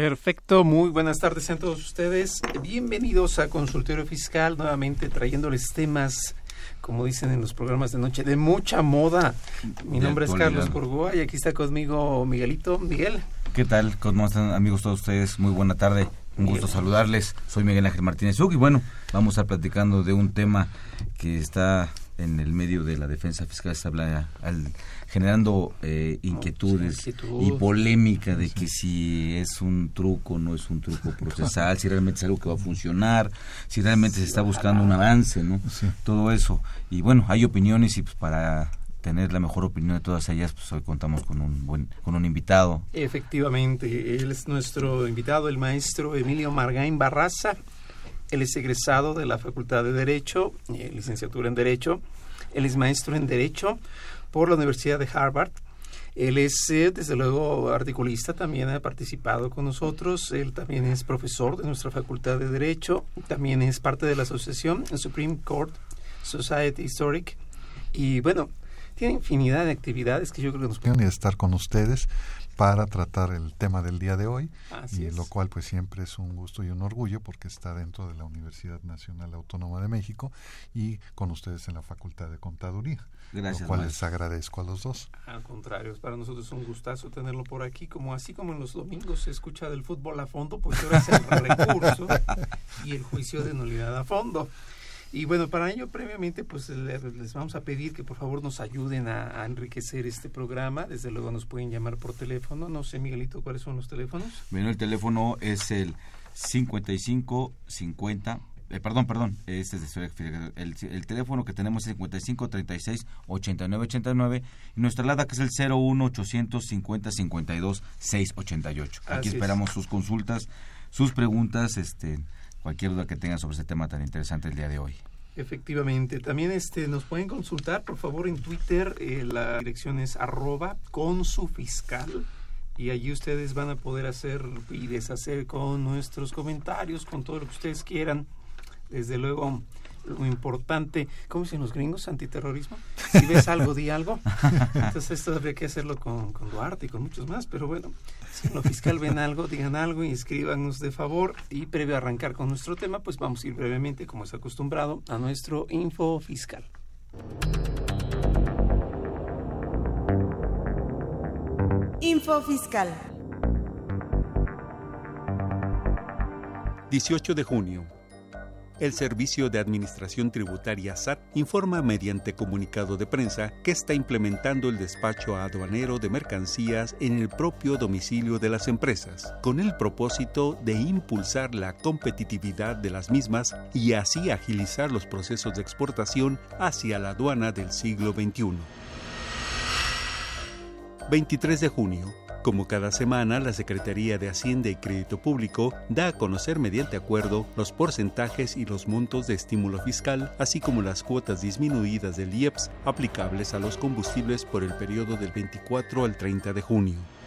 Perfecto, muy buenas tardes a todos ustedes. Bienvenidos a Consultorio Fiscal, nuevamente trayéndoles temas, como dicen en los programas de noche, de mucha moda. Mi De nombre es. Carlos Corgoa y aquí está conmigo Miguelito. Miguel. ¿Qué tal? ¿Cómo están amigos todos ustedes? Muy buena tarde. Un gusto saludarles. Soy Miguel Ángel Martínez Uc y bueno, vamos a estar platicando de un tema que está en el medio de la defensa fiscal, se habla al- generando eh, inquietudes inquietud. y polémica de que si es un truco, no es un truco procesal, si realmente es algo que va a funcionar, si realmente se está buscando un avance, ¿no? Todo eso. Y bueno, hay opiniones y pues para tener la mejor opinión de todas ellas, pues hoy contamos con un buen con un invitado Efectivamente, él es nuestro invitado, el maestro Emilio Margain Barraza. Él es egresado de la Facultad de Derecho, eh, licenciatura en Derecho. Él es maestro en Derecho por la Universidad de Harvard. Él es, eh, desde luego, articulista, también ha participado con nosotros. Él también es profesor de nuestra Facultad de Derecho. También es parte de la asociación Supreme Court Society Historic. Y bueno, tiene infinidad de actividades que yo creo que nos y estar con ustedes para tratar el tema del día de hoy Así y es. lo cual pues siempre es un gusto y un orgullo porque está dentro de la Universidad Nacional Autónoma de México y con ustedes en la Facultad de Contaduría. Gracias, Lo cual maestro. les agradezco a los dos. Al contrario, para nosotros es un gustazo tenerlo por aquí, como así como en los domingos se escucha del fútbol a fondo, pues ahora es el recurso y el juicio de nulidad a fondo. Y bueno, para ello previamente pues le- les vamos a pedir que por favor nos ayuden a, a enriquecer este programa. Desde luego nos pueden llamar por teléfono. No sé, Miguelito, ¿cuáles son los teléfonos? Bueno, el teléfono es el 55 50 eh, perdón, perdón, este es el, el teléfono que tenemos es 55 36 89 89 y nuestra alada que es el 01 850 52 688. Así Aquí es. esperamos sus consultas, sus preguntas, este cualquier duda que tengan sobre este tema tan interesante el día de hoy. Efectivamente, también este nos pueden consultar por favor en Twitter, eh, la dirección es arroba con su fiscal y allí ustedes van a poder hacer y deshacer con nuestros comentarios, con todo lo que ustedes quieran. Desde luego, lo importante, ¿cómo dicen los gringos? Antiterrorismo. Si ves algo, di algo. Entonces esto habría que hacerlo con, con Duarte y con muchos más, pero bueno, si en lo fiscal ven algo, digan algo y escríbanos de favor. Y previo a arrancar con nuestro tema, pues vamos a ir brevemente, como es acostumbrado, a nuestro info fiscal. Info Fiscal. 18 de junio. El Servicio de Administración Tributaria SAT informa mediante comunicado de prensa que está implementando el despacho aduanero de mercancías en el propio domicilio de las empresas, con el propósito de impulsar la competitividad de las mismas y así agilizar los procesos de exportación hacia la aduana del siglo XXI. 23 de junio. Como cada semana, la Secretaría de Hacienda y Crédito Público da a conocer mediante acuerdo los porcentajes y los montos de estímulo fiscal, así como las cuotas disminuidas del IEPS aplicables a los combustibles por el periodo del 24 al 30 de junio.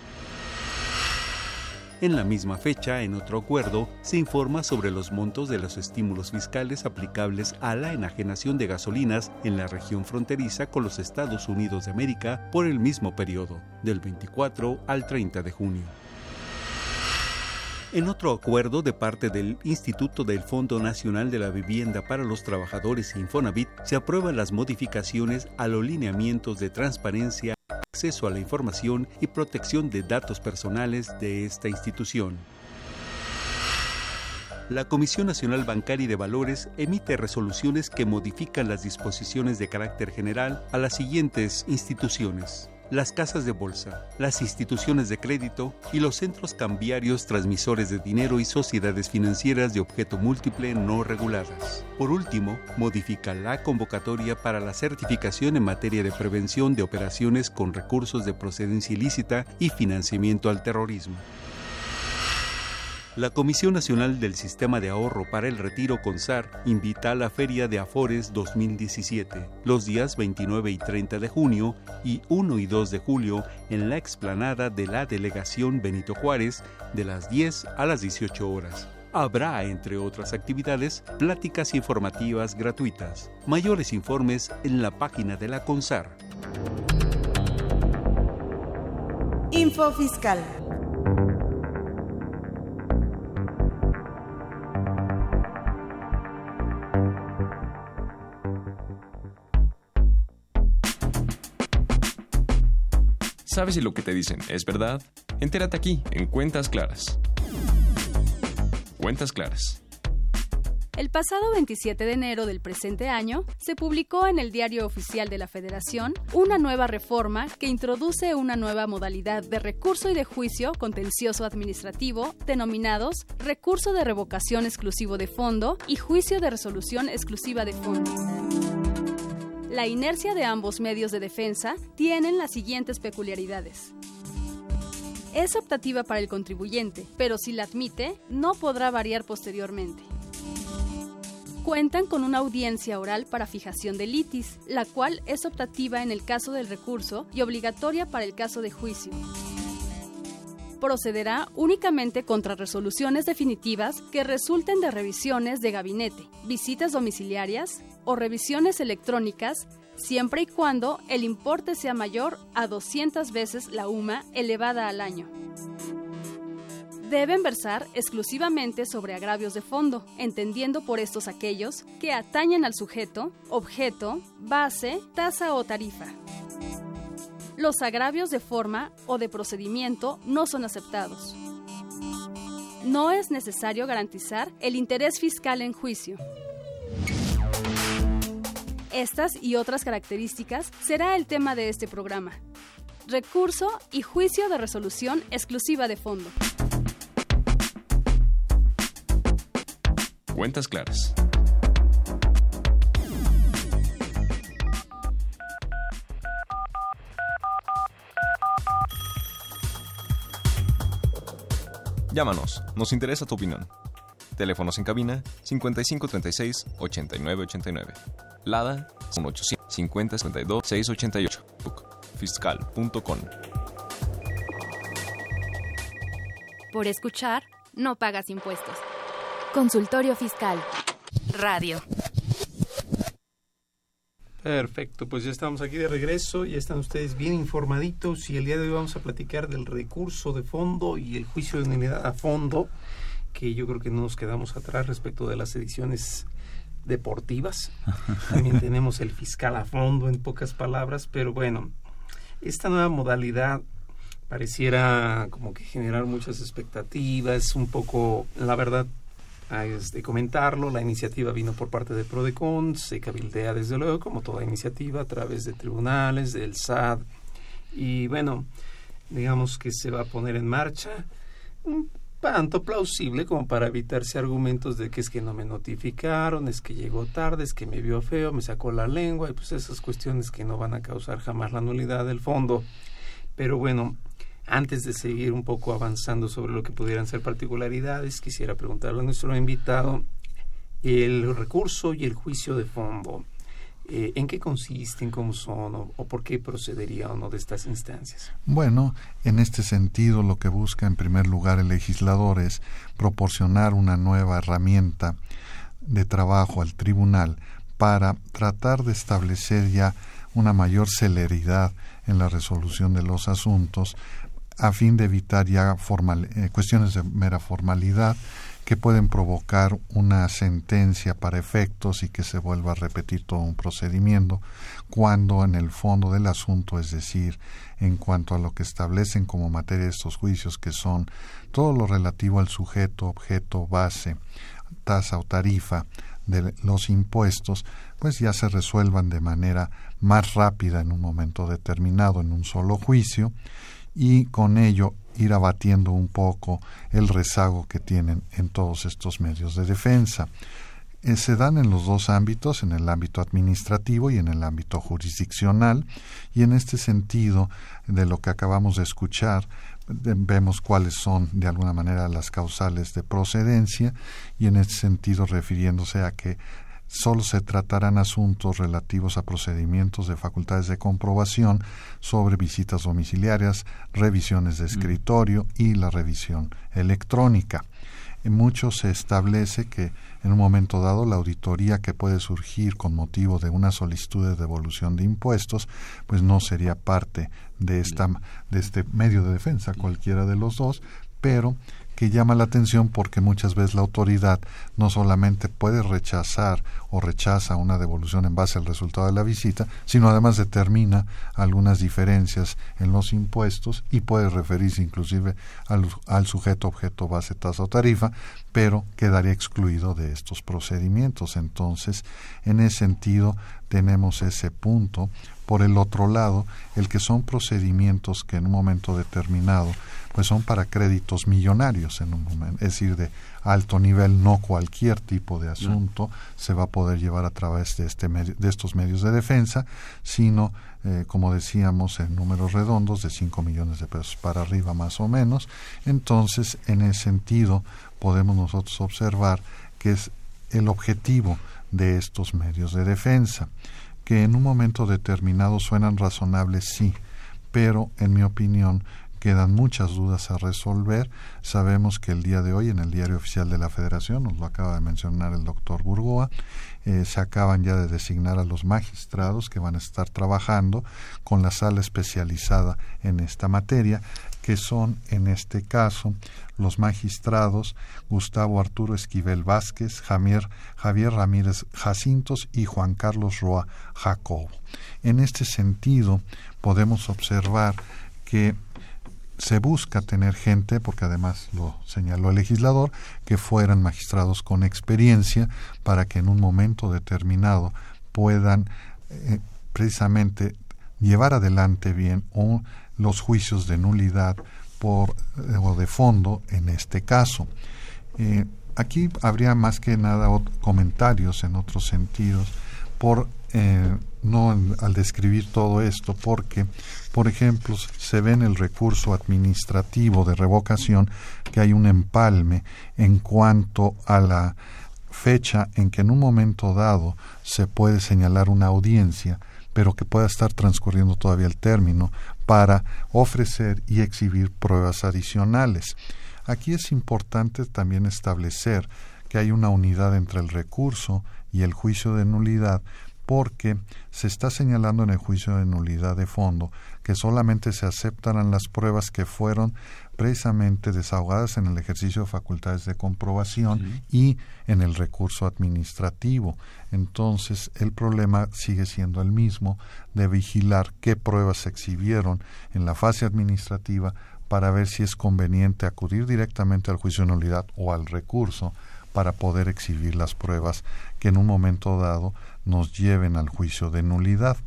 En la misma fecha, en otro acuerdo, se informa sobre los montos de los estímulos fiscales aplicables a la enajenación de gasolinas en la región fronteriza con los Estados Unidos de América por el mismo periodo, del 24 al 30 de junio. En otro acuerdo de parte del Instituto del Fondo Nacional de la Vivienda para los Trabajadores Infonavit, se aprueban las modificaciones a los lineamientos de transparencia acceso a la información y protección de datos personales de esta institución. La Comisión Nacional Bancaria y de Valores emite resoluciones que modifican las disposiciones de carácter general a las siguientes instituciones. Las casas de bolsa, las instituciones de crédito y los centros cambiarios transmisores de dinero y sociedades financieras de objeto múltiple no reguladas. Por último, modifica la convocatoria para la certificación en materia de prevención de operaciones con recursos de procedencia ilícita y financiamiento al terrorismo. La Comisión Nacional del Sistema de Ahorro para el Retiro CONSAR invita a la Feria de Afores 2017 los días 29 y 30 de junio y 1 y 2 de julio en la explanada de la Delegación Benito Juárez de las 10 a las 18 horas. Habrá, entre otras actividades, pláticas informativas gratuitas. Mayores informes en la página de la CONSAR. Info Fiscal. ¿Sabes si lo que te dicen es verdad? Entérate aquí, en Cuentas Claras. Cuentas Claras. El pasado 27 de enero del presente año se publicó en el Diario Oficial de la Federación una nueva reforma que introduce una nueva modalidad de recurso y de juicio contencioso administrativo denominados recurso de revocación exclusivo de fondo y juicio de resolución exclusiva de fondo. La inercia de ambos medios de defensa tienen las siguientes peculiaridades. Es optativa para el contribuyente, pero si la admite, no podrá variar posteriormente. Cuentan con una audiencia oral para fijación de litis, la cual es optativa en el caso del recurso y obligatoria para el caso de juicio procederá únicamente contra resoluciones definitivas que resulten de revisiones de gabinete, visitas domiciliarias o revisiones electrónicas, siempre y cuando el importe sea mayor a 200 veces la UMA elevada al año. Deben versar exclusivamente sobre agravios de fondo, entendiendo por estos aquellos que atañen al sujeto, objeto, base, tasa o tarifa los agravios de forma o de procedimiento no son aceptados. No es necesario garantizar el interés fiscal en juicio. Estas y otras características será el tema de este programa. Recurso y juicio de resolución exclusiva de fondo. Cuentas claras. Llámanos, nos interesa tu opinión. Teléfonos en cabina 5536 8989. Lada 1800 50 688. Fiscal.com. Por escuchar, no pagas impuestos. Consultorio Fiscal. Radio. Perfecto, pues ya estamos aquí de regreso, ya están ustedes bien informaditos y el día de hoy vamos a platicar del recurso de fondo y el juicio de unidad a fondo, que yo creo que no nos quedamos atrás respecto de las ediciones deportivas. También tenemos el fiscal a fondo en pocas palabras, pero bueno, esta nueva modalidad pareciera como que generar muchas expectativas, un poco, la verdad, de comentarlo. La iniciativa vino por parte de Prodecon, se cabildea desde luego, como toda iniciativa, a través de tribunales, del SAD. Y bueno, digamos que se va a poner en marcha un tanto plausible como para evitarse argumentos de que es que no me notificaron, es que llegó tarde, es que me vio feo, me sacó la lengua y pues esas cuestiones que no van a causar jamás la nulidad del fondo. Pero bueno, antes de seguir un poco avanzando sobre lo que pudieran ser particularidades, quisiera preguntarle a nuestro invitado el recurso y el juicio de fondo. Eh, ¿En qué consisten, cómo son o, o, por qué procedería o no de estas instancias? Bueno, en este sentido lo que busca en primer lugar el legislador es proporcionar una nueva herramienta de trabajo al tribunal para tratar de establecer ya una mayor celeridad en la resolución de los asuntos a fin de evitar ya eh, cuestiones de mera formalidad que pueden provocar una sentencia para efectos y que se vuelva a repetir todo un procedimiento, cuando en el fondo del asunto, es decir, en cuanto a lo que establecen como materia estos juicios, que son todo lo relativo al sujeto, objeto, base, tasa o tarifa, de los impuestos, pues ya se resuelvan de manera más rápida en un momento determinado, en un solo juicio, y con ello ir abatiendo un poco el rezago que tienen en todos estos medios de defensa. Eh, se dan en los dos ámbitos, en el ámbito administrativo y en el ámbito jurisdiccional, y en este sentido, de lo que acabamos de escuchar, vemos cuáles son de alguna manera las causales de procedencia y en este sentido refiriéndose a que solo se tratarán asuntos relativos a procedimientos de facultades de comprobación sobre visitas domiciliarias, revisiones de escritorio y la revisión electrónica. En muchos se establece que en un momento dado la auditoría que puede surgir con motivo de una solicitud de devolución de impuestos, pues no sería parte de esta de este medio de defensa, cualquiera de los dos, pero que llama la atención porque muchas veces la autoridad no solamente puede rechazar o rechaza una devolución en base al resultado de la visita, sino además determina algunas diferencias en los impuestos y puede referirse inclusive al, al sujeto, objeto, base, tasa o tarifa, pero quedaría excluido de estos procedimientos. Entonces, en ese sentido, tenemos ese punto. Por el otro lado, el que son procedimientos que en un momento determinado pues son para créditos millonarios en un momento, es decir, de alto nivel, no cualquier tipo de asunto se va a poder llevar a través de, este de estos medios de defensa, sino, eh, como decíamos, en números redondos de 5 millones de pesos para arriba más o menos. Entonces, en ese sentido, podemos nosotros observar que es el objetivo de estos medios de defensa, que en un momento determinado suenan razonables, sí, pero en mi opinión quedan muchas dudas a resolver. Sabemos que el día de hoy en el diario oficial de la Federación, nos lo acaba de mencionar el doctor Burgoa, eh, se acaban ya de designar a los magistrados que van a estar trabajando con la sala especializada en esta materia, que son en este caso los magistrados Gustavo Arturo Esquivel Vázquez, Javier, Javier Ramírez Jacintos y Juan Carlos Roa Jacobo. En este sentido, podemos observar que se busca tener gente, porque además lo señaló el legislador, que fueran magistrados con experiencia para que en un momento determinado puedan eh, precisamente llevar adelante bien los juicios de nulidad por, eh, o de fondo en este caso. Eh, aquí habría más que nada comentarios en otros sentidos por no al describir todo esto, porque por ejemplo, se ve en el recurso administrativo de revocación que hay un empalme en cuanto a la fecha en que en un momento dado se puede señalar una audiencia, pero que pueda estar transcurriendo todavía el término para ofrecer y exhibir pruebas adicionales. Aquí es importante también establecer que hay una unidad entre el recurso y el juicio de nulidad porque se está señalando en el juicio de nulidad de fondo que solamente se aceptarán las pruebas que fueron precisamente desahogadas en el ejercicio de facultades de comprobación y en el recurso administrativo. Entonces, el problema sigue siendo el mismo de vigilar qué pruebas se exhibieron en la fase administrativa para ver si es conveniente acudir directamente al juicio de nulidad o al recurso para poder exhibir las pruebas que en un momento dado nos lleven al juicio de nulidad.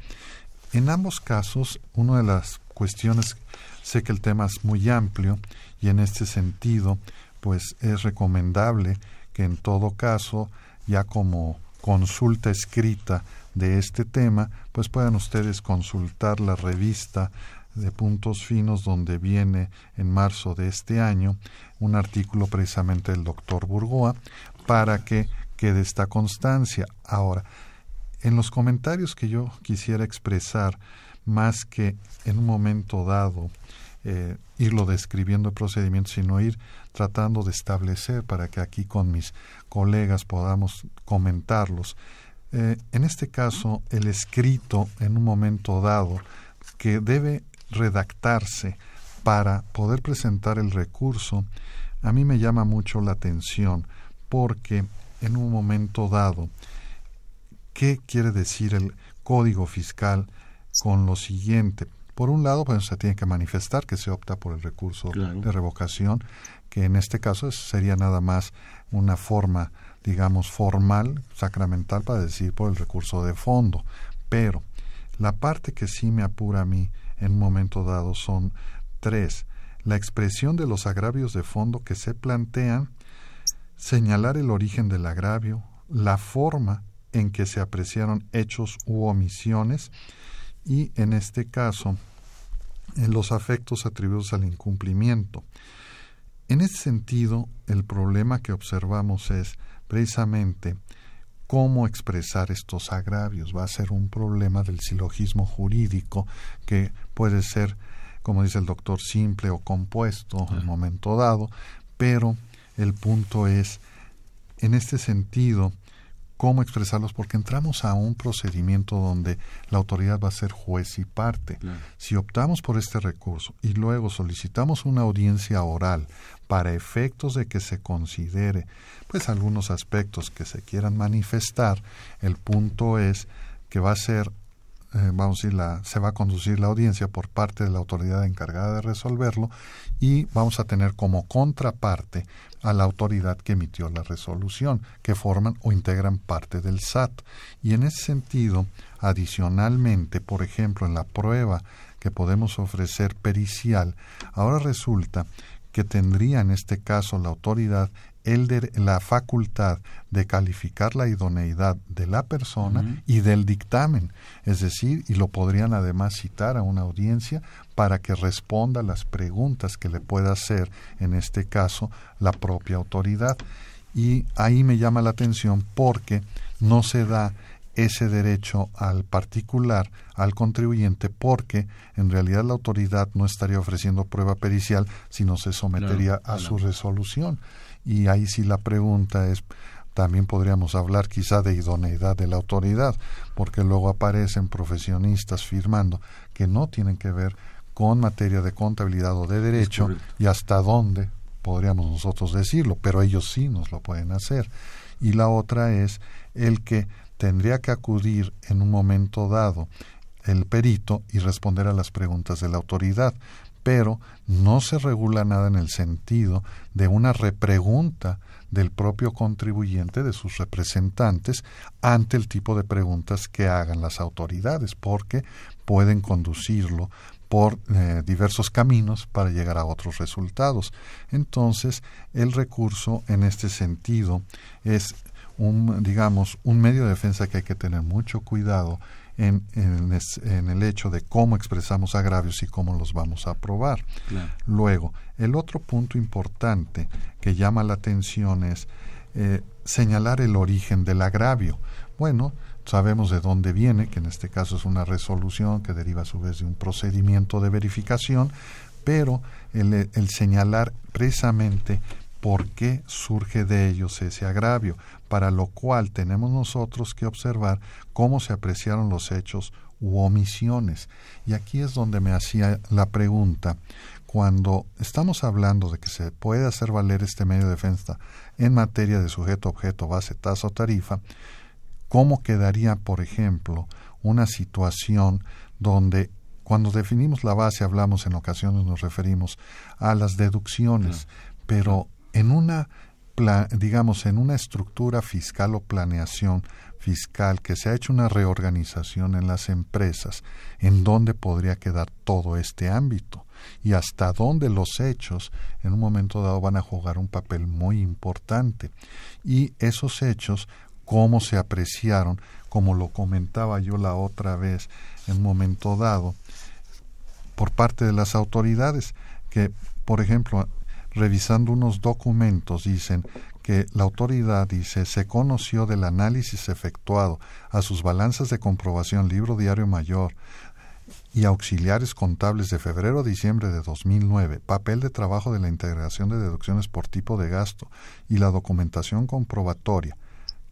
En ambos casos, una de las cuestiones, sé que el tema es muy amplio y en este sentido, pues es recomendable que en todo caso, ya como consulta escrita de este tema, pues puedan ustedes consultar la revista de puntos finos donde viene en marzo de este año un artículo precisamente del doctor Burgoa para que quede esta constancia. Ahora, en los comentarios que yo quisiera expresar, más que en un momento dado eh, irlo describiendo el procedimiento, sino ir tratando de establecer para que aquí con mis colegas podamos comentarlos. Eh, en este caso, el escrito en un momento dado que debe redactarse para poder presentar el recurso, a mí me llama mucho la atención porque en un momento dado ¿Qué quiere decir el código fiscal con lo siguiente? Por un lado, pues se tiene que manifestar que se opta por el recurso de revocación, que en este caso sería nada más una forma digamos, formal, sacramental para decir por el recurso de fondo. Pero la parte que sí me apura a mí en un momento dado son tres. La expresión de los agravios de fondo que se plantean, señalar el origen del agravio, la forma en que se apreciaron hechos u omisiones y, en este caso, en los afectos atribuidos al incumplimiento. En ese sentido, el problema que observamos es precisamente cómo expresar estos agravios. Va a ser un problema del silogismo jurídico que puede ser, como dice el doctor, simple o compuesto en un momento dado, pero el punto es, en este sentido, cómo expresarlos, porque entramos a un procedimiento donde la autoridad va a ser juez y parte. Si optamos por este recurso y luego solicitamos una audiencia oral para efectos de que se considere pues algunos aspectos que se quieran manifestar, el punto es que va a ser eh, vamos a decir, la, se va a conducir la audiencia por parte de la autoridad encargada de resolverlo y vamos a tener como contraparte a la autoridad que emitió la resolución, que forman o integran parte del SAT. Y en ese sentido, adicionalmente, por ejemplo, en la prueba que podemos ofrecer pericial, ahora resulta que tendría en este caso la autoridad el la facultad de calificar la idoneidad de la persona y del dictamen, es decir, y lo podrían además citar a una audiencia para que responda las preguntas que le pueda hacer, en este caso, la propia autoridad. Y ahí me llama la atención porque no se da ese derecho al particular, al contribuyente, porque en realidad la autoridad no estaría ofreciendo prueba pericial, sino se sometería a su resolución. Y ahí sí la pregunta es, también podríamos hablar quizá de idoneidad de la autoridad, porque luego aparecen profesionistas firmando que no tienen que ver con materia de contabilidad o de derecho y hasta dónde podríamos nosotros decirlo, pero ellos sí nos lo pueden hacer. Y la otra es el que tendría que acudir en un momento dado el perito y responder a las preguntas de la autoridad, pero no se regula nada en el sentido de una repregunta del propio contribuyente, de sus representantes, ante el tipo de preguntas que hagan las autoridades, porque pueden conducirlo por eh, diversos caminos para llegar a otros resultados. Entonces, el recurso en este sentido es un, digamos, un medio de defensa que hay que tener mucho cuidado en, en, el hecho de cómo expresamos agravios y cómo los vamos a aprobar. Luego, el otro punto importante que llama la atención es eh, señalar el origen del agravio. Bueno, sabemos de dónde viene, que en este caso es una resolución que deriva a su vez de un procedimiento de verificación, pero el, el señalar precisamente por qué surge de ellos ese agravio, para lo cual tenemos nosotros que observar cómo se apreciaron los hechos u omisiones. Y aquí es donde me hacía la pregunta, cuando estamos hablando de que se puede hacer valer este medio de defensa en materia de sujeto, objeto, base, tasa o tarifa, ¿cómo quedaría, por ejemplo, una situación donde cuando definimos la base hablamos en ocasiones nos referimos a las deducciones, pero en una digamos en una estructura fiscal o planeación fiscal que se ha hecho una reorganización en las empresas en dónde podría quedar todo este ámbito y hasta dónde los hechos en un momento dado van a jugar un papel muy importante y esos hechos cómo se apreciaron como lo comentaba yo la otra vez en un momento dado por parte de las autoridades que por ejemplo revisando unos documentos, dicen que la autoridad dice se conoció del análisis efectuado a sus balanzas de comprobación libro diario mayor y auxiliares contables de febrero a diciembre de 2009, papel de trabajo de la integración de deducciones por tipo de gasto y la documentación comprobatoria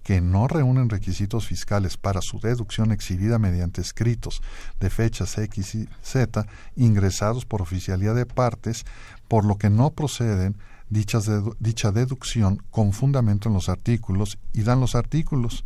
que no reúnen requisitos fiscales para su deducción exhibida mediante escritos de fechas X y Z ingresados por oficialía de partes, por lo que no proceden dichas dicha deducción con fundamento en los artículos y dan los artículos.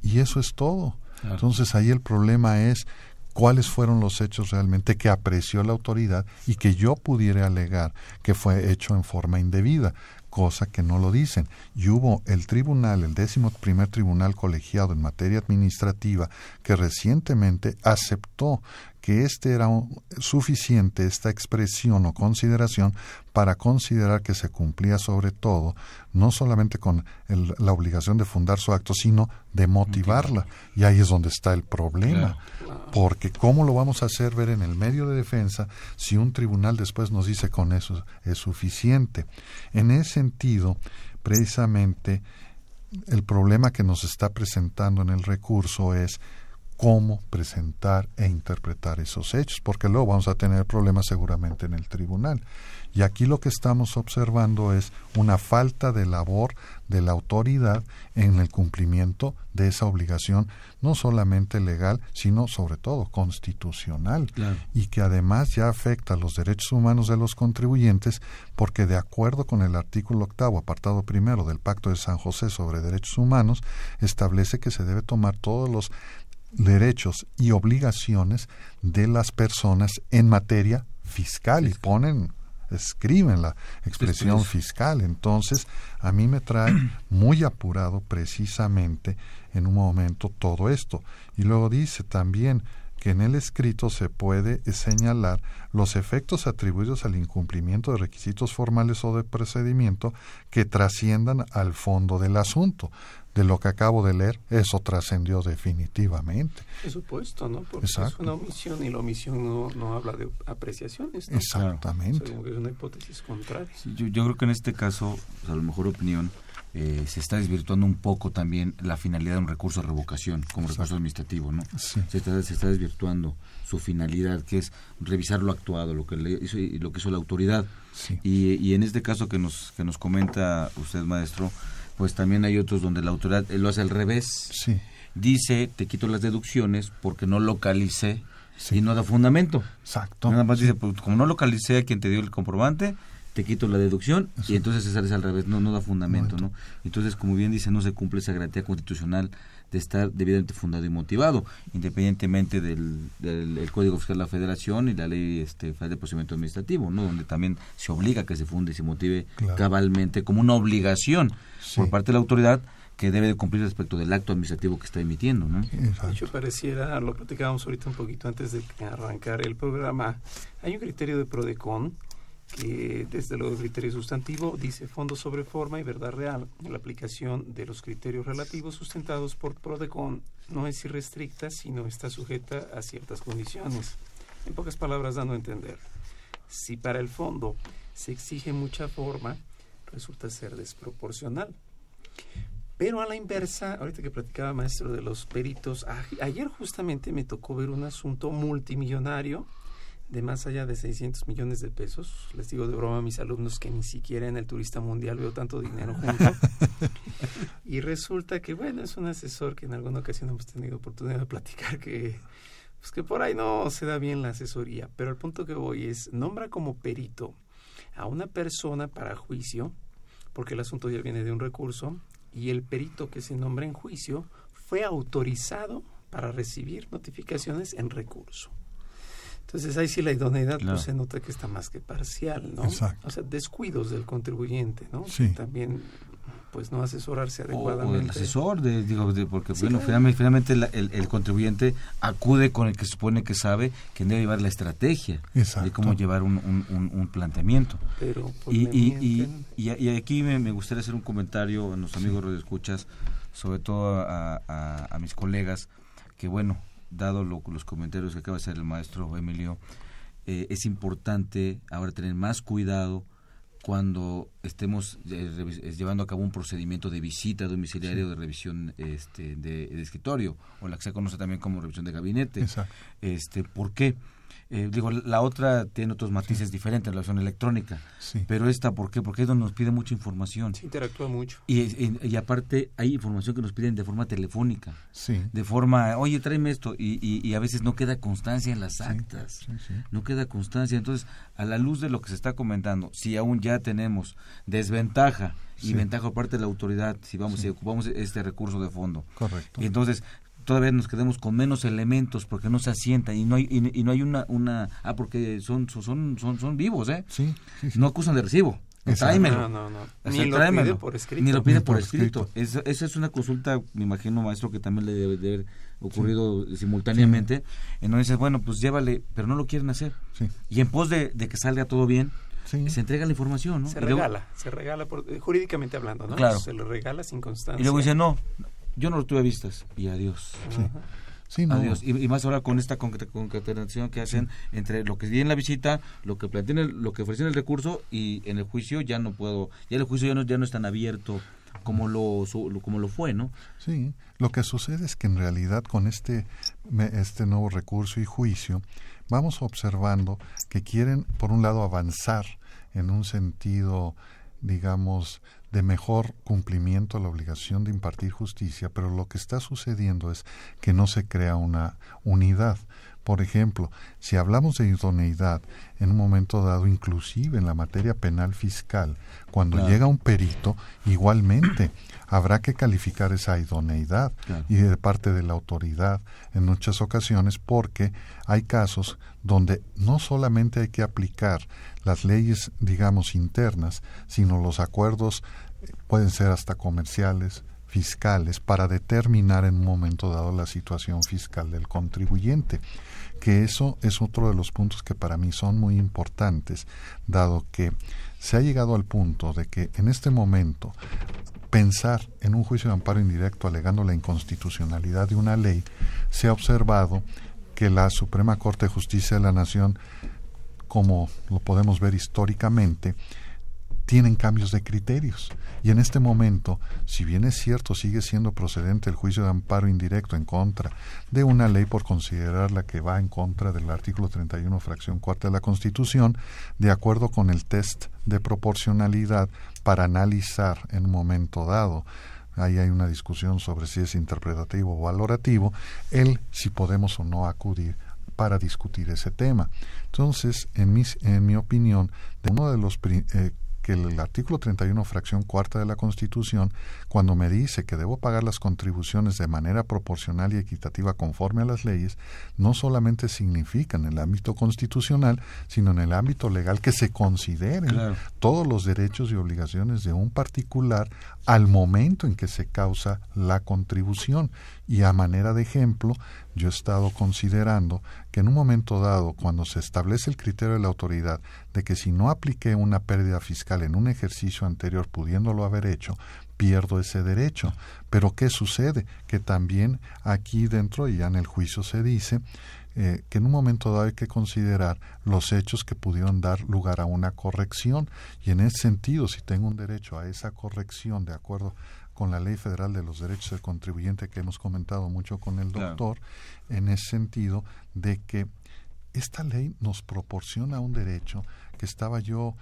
Y eso es todo. Entonces ahí el problema es cuáles fueron los hechos realmente que apreció la autoridad y que yo pudiera alegar que fue hecho en forma indebida cosa que no lo dicen. Y hubo el tribunal, el décimo primer tribunal colegiado en materia administrativa, que recientemente aceptó que este era suficiente, esta expresión o consideración, para considerar que se cumplía sobre todo, no solamente con la obligación de fundar su acto, sino de motivarla. Y ahí es donde está el problema. Porque ¿cómo lo vamos a hacer ver en el medio de defensa si un tribunal después nos dice con eso es suficiente? En ese sentido, precisamente, el problema que nos está presentando en el recurso es cómo presentar e interpretar esos hechos, porque luego vamos a tener problemas seguramente en el tribunal. Y aquí lo que estamos observando es una falta de labor de la autoridad en el cumplimiento de esa obligación, no solamente legal, sino sobre todo constitucional, y que además ya afecta los derechos humanos de los contribuyentes, porque de acuerdo con el artículo octavo, apartado primero del Pacto de San José sobre Derechos Humanos, establece que se debe tomar todos los derechos y obligaciones de las personas en materia fiscal y ponen escriben la expresión fiscal. Entonces, a mí me trae muy apurado precisamente en un momento todo esto. Y luego dice también que en el escrito se puede señalar los efectos atribuidos al incumplimiento de requisitos formales o de procedimiento que trasciendan al fondo del asunto de lo que acabo de leer, eso trascendió definitivamente. Por supuesto, ¿no? Porque es una omisión y la omisión no, no habla de apreciaciones. Exactamente. es una hipótesis contraria. yo, yo, creo que en este caso, a lo mejor opinión, eh, se está desvirtuando un poco también la finalidad de un recurso de revocación como recurso administrativo, ¿no? Se, está, se está desvirtuando su finalidad, que es revisar lo actuado, lo que hizo, lo que hizo la autoridad. Y, y en este caso que nos, que nos comenta usted, maestro, pues también hay otros donde la autoridad lo hace al revés. Sí. Dice, te quito las deducciones porque no localicé y no da fundamento. Exacto. Nada más dice, pues como no localicé a quien te dio el comprobante, te quito la deducción y entonces se sale al revés, no, no da fundamento, ¿no? Entonces, como bien dice, no se cumple esa garantía constitucional de estar debidamente fundado y motivado, independientemente del, del Código Fiscal de la Federación y la Ley este, Federal de Procedimiento Administrativo, ¿no? Donde también se obliga a que se funde y se motive cabalmente como una obligación por parte de la autoridad que debe de cumplir respecto del acto administrativo que está emitiendo, ¿no? De hecho, pareciera, lo platicábamos ahorita un poquito antes de arrancar el programa, hay un criterio de PRODECON que desde lo criterio sustantivo dice fondo sobre forma y verdad real. La aplicación de los criterios relativos sustentados por PRODECON no es irrestricta, sino está sujeta a ciertas condiciones. En pocas palabras, dando a entender, si para el fondo se exige mucha forma, resulta ser desproporcional. Pero a la inversa, ahorita que platicaba maestro de los peritos, ayer justamente me tocó ver un asunto multimillonario de más allá de 600 millones de pesos. Les digo de broma a mis alumnos que ni siquiera en el turista mundial veo tanto dinero junto. y resulta que, bueno, es un asesor que en alguna ocasión hemos tenido oportunidad de platicar que, pues que por ahí no se da bien la asesoría. Pero el punto que voy es, nombra como perito a una persona para juicio, porque el asunto ya viene de un recurso, y el perito que se nombra en juicio fue autorizado para recibir notificaciones en recurso. Entonces ahí sí la idoneidad pues, se nota que está más que parcial, ¿no? Exacto. O sea, descuidos del contribuyente, ¿no? Sí. También pues no asesorarse adecuadamente. O el asesor, de, digo, porque bueno, finalmente, el, contribuyente acude con el que supone que sabe que debe llevar la estrategia Exacto. de cómo llevar un, un, planteamiento. Pero, pues, y, y, y, y, aquí me, gustaría hacer un comentario a nuestros amigos de escuchas, sobre todo a, a, a mis colegas, que bueno, dado los comentarios que acaba de hacer el maestro Emilio, eh, es importante ahora tener más cuidado cuando estemos eh, llevando a cabo un procedimiento de visita domiciliaria o de revisión este, de, escritorio o la que se conoce también como revisión de gabinete. Este, ¿Por qué? Eh, digo, la otra tiene otros matices diferentes en la versión electrónica. Pero esta, ¿por qué? Porque es donde nos pide mucha información. Se interactúa mucho. Y, y, aparte hay información que nos piden de forma telefónica. Sí. De forma, oye, tráeme esto. Y, y, a veces no queda constancia en las actas. No queda constancia. Entonces, a la luz de lo que se está comentando, si aún ya tenemos desventaja y ventaja por parte de la autoridad, si vamos, si ocupamos este recurso de fondo. Correcto. Y entonces, todavía nos quedemos con menos elementos porque no se asienta y no hay y, no hay una una ah porque son son son son vivos eh sí, no acusan de recibo tráemelo. No, no, no. O Ni sea, lo tráemelo. pide por escrito. Ni lo pide Ni por por escrito. Esa, esa es una consulta, me imagino, maestro, que también le debe de haber ocurrido simultáneamente. En donde dices, bueno, pues llévale, pero no lo quieren hacer. Sí. Y en pos de, de que salga todo bien, Sí. se entrega la información, ¿no? Se Y luego- regala, se regala por- eh, jurídicamente hablando, ¿no? Claro. Se le regala sin constancia. Y luego dice, no, yo no lo tuve a vistas. Y adiós. Sí. Sí, no. Adiós. Y, y más ahora con esta concatenación que hacen entre lo que di en la visita, lo que el- lo que ofrecí en el recurso y en el juicio ya no puedo, ya el juicio ya no, ya no es tan abierto como lo, su- lo- como lo fue, ¿no? Sí, lo que sucede es que en realidad con este, me- este nuevo recurso y juicio vamos observando que quieren, por un lado, avanzar en un sentido, digamos, de mejor cumplimiento a la obligación de impartir justicia, pero lo que está sucediendo es que no se crea una unidad. Por ejemplo, si hablamos de idoneidad en un momento dado, inclusive en la materia penal fiscal, cuando Claro. llega un perito, igualmente habrá que calificar esa idoneidad Claro. y de parte de la autoridad en muchas ocasiones porque hay casos donde no solamente hay que aplicar las leyes, digamos, internas, sino los acuerdos pueden ser hasta comerciales, fiscales, para determinar en un momento dado la situación fiscal del contribuyente que eso es otro de los puntos que para mí son muy importantes, dado que se ha llegado al punto de que en este momento pensar en un juicio de amparo indirecto alegando la inconstitucionalidad de una ley, se ha observado que la Suprema Corte de Justicia de la Nación, como lo podemos ver históricamente, tienen cambios de criterios. Y en este momento, si bien es cierto, sigue siendo procedente el juicio de amparo indirecto en contra de una ley por considerarla que va en contra del artículo 31, fracción cuarta de la Constitución, de acuerdo con el test de proporcionalidad para analizar en un momento dado ahí hay una discusión sobre si es interpretativo o valorativo, el si podemos o no acudir para discutir ese tema. Entonces, en mi, en mi opinión, de uno de los eh, que el artículo 31, fracción cuarta de la Constitución, cuando me dice que debo pagar las contribuciones de manera proporcional y equitativa conforme a las leyes, no solamente significa en el ámbito constitucional, sino en el ámbito legal que se consideren Claro. todos los derechos y obligaciones de un particular al momento en que se causa la contribución. Y a manera de ejemplo, yo he estado considerando que en un momento dado, cuando se establece el criterio de la autoridad de que si no apliqué una pérdida fiscal en un ejercicio anterior, pudiéndolo haber hecho, pierdo ese derecho. Pero ¿qué sucede? Que también aquí dentro, y ya en el juicio se dice, eh, que en un momento dado hay que considerar los hechos que pudieron dar lugar a una corrección y en ese sentido si tengo un derecho a esa corrección de acuerdo con la ley federal de los derechos del contribuyente que hemos comentado mucho con el Claro. doctor en ese sentido de que esta ley nos proporciona un derecho que estaba yo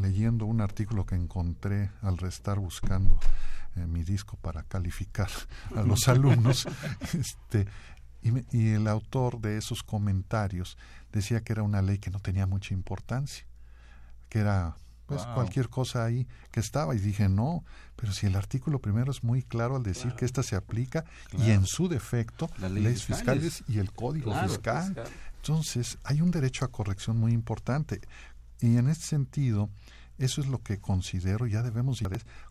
leyendo un artículo que encontré al restar buscando eh, mi disco para calificar a los alumnos este y, me- y el autor de esos comentarios decía que era una ley que no tenía mucha importancia, que era pues Wow. cualquier cosa ahí que estaba y dije no, pero si el artículo primero es muy claro al decir que esta se aplica y en su defecto Las leyes, fiscales. fiscales. y el código Claro. fiscal. Fiscal. Entonces, hay un derecho a corrección muy importante. Y en este sentido, eso es lo que considero, ya debemos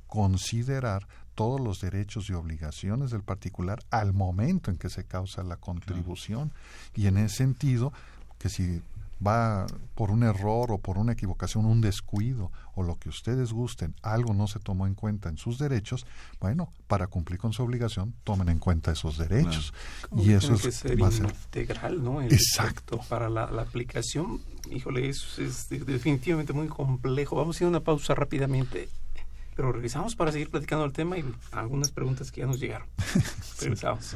considerar todos los derechos y obligaciones del particular al momento en que se causa la contribución. Y en ese sentido, que si va por un error o por una equivocación, un descuido o lo que ustedes gusten, algo no se tomó en cuenta en sus derechos, bueno, para cumplir con su obligación, tomen en cuenta esos derechos. Y eso es, ser va a ser integral, ¿no? El Exacto. Para la, la aplicación, híjole, es, es de- definitivamente muy complejo. Vamos a ir a una pausa rápidamente, pero regresamos para seguir platicando el tema y algunas preguntas que ya nos llegaron. Regresamos.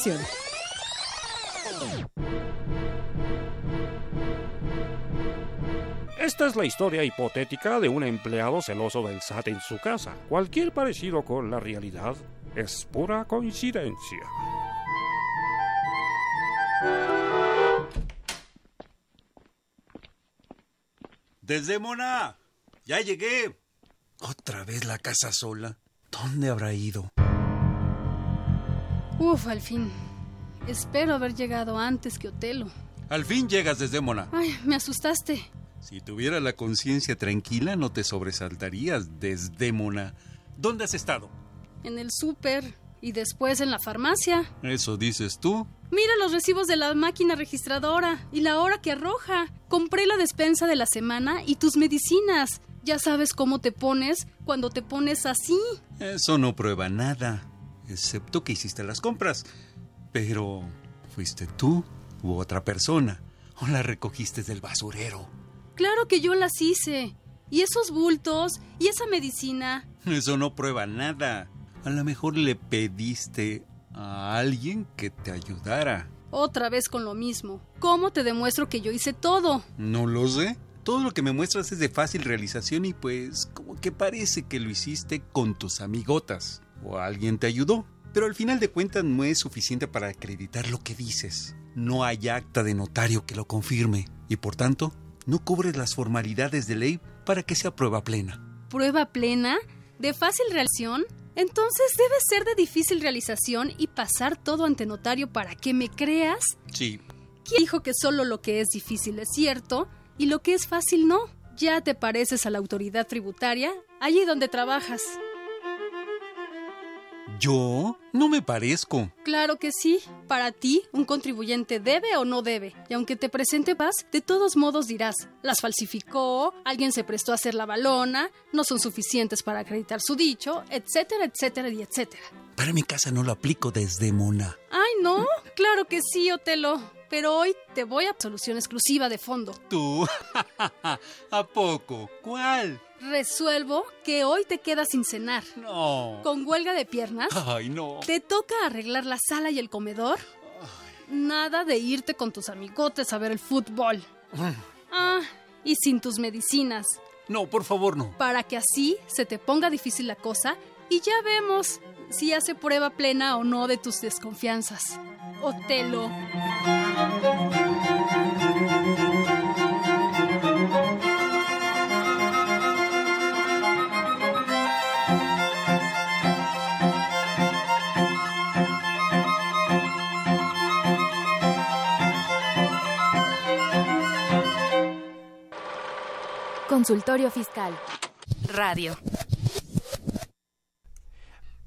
Esta es la historia hipotética de un empleado celoso del SAT en su casa. Cualquier parecido con la realidad es pura coincidencia. Desdémona, ya llegué. Otra vez la casa sola. ¿Dónde habrá ido? Uf, al fin. Espero haber llegado antes que Otelo. Al fin llegas, Desdémona. Ay, me asustaste. Si tuviera la conciencia tranquila, no te sobresaltarías, Desdémona. ¿Dónde has estado? En el súper y después en la farmacia. Eso dices tú. Mira los recibos de la máquina registradora y la hora que arroja. Compré la despensa de la semana y tus medicinas. Ya sabes cómo te pones cuando te pones así. Eso no prueba nada, excepto que hiciste las compras. Pero, ¿fuiste tú u otra persona? ¿O la recogiste del basurero? Claro que yo las hice. ¿Y esos bultos? ¿Y esa medicina? Eso no prueba nada. A lo mejor le pediste a alguien que te ayudara. Otra vez con lo mismo. ¿Cómo te demuestro que yo hice todo? No lo sé. Todo lo que me muestras es de fácil realización y pues como que parece que lo hiciste con tus amigotas. O alguien te ayudó. Pero al final de cuentas no es suficiente para acreditar lo que dices. No hay acta de notario que lo confirme. Y por tanto, no cubres las formalidades de ley para que sea prueba plena. ¿Prueba plena? ¿De fácil realización? Entonces debe ser de difícil realización y pasar todo ante notario para que me creas. Sí. ¿Quién dijo que solo lo que es difícil es cierto y lo que es fácil no? Ya te pareces a la autoridad tributaria allí donde trabajas. ¿Yo? No me parezco. Claro que sí. Para ti, un contribuyente debe o no debe. Y aunque te presente paz, de todos modos dirás, las falsificó, alguien se prestó a hacer la balona, no son suficientes para acreditar su dicho, etcétera, etcétera y etcétera. Para mi casa no lo aplico desde mona. Ay, no. Claro que sí, Otelo. Pero hoy te voy a solución exclusiva de fondo. ¿Tú? ¿A poco? ¿Cuál? Resuelvo que hoy te quedas sin cenar. No. Con huelga de piernas. Ay, no. ¿Te toca arreglar la sala y el comedor? Nada de irte con tus amigotes a ver el fútbol. Ah, y sin tus medicinas. No, por favor, no. Para que así se te ponga difícil la cosa y ya vemos si hace prueba plena o no de tus desconfianzas. Otelo. Consultorio Fiscal. Radio.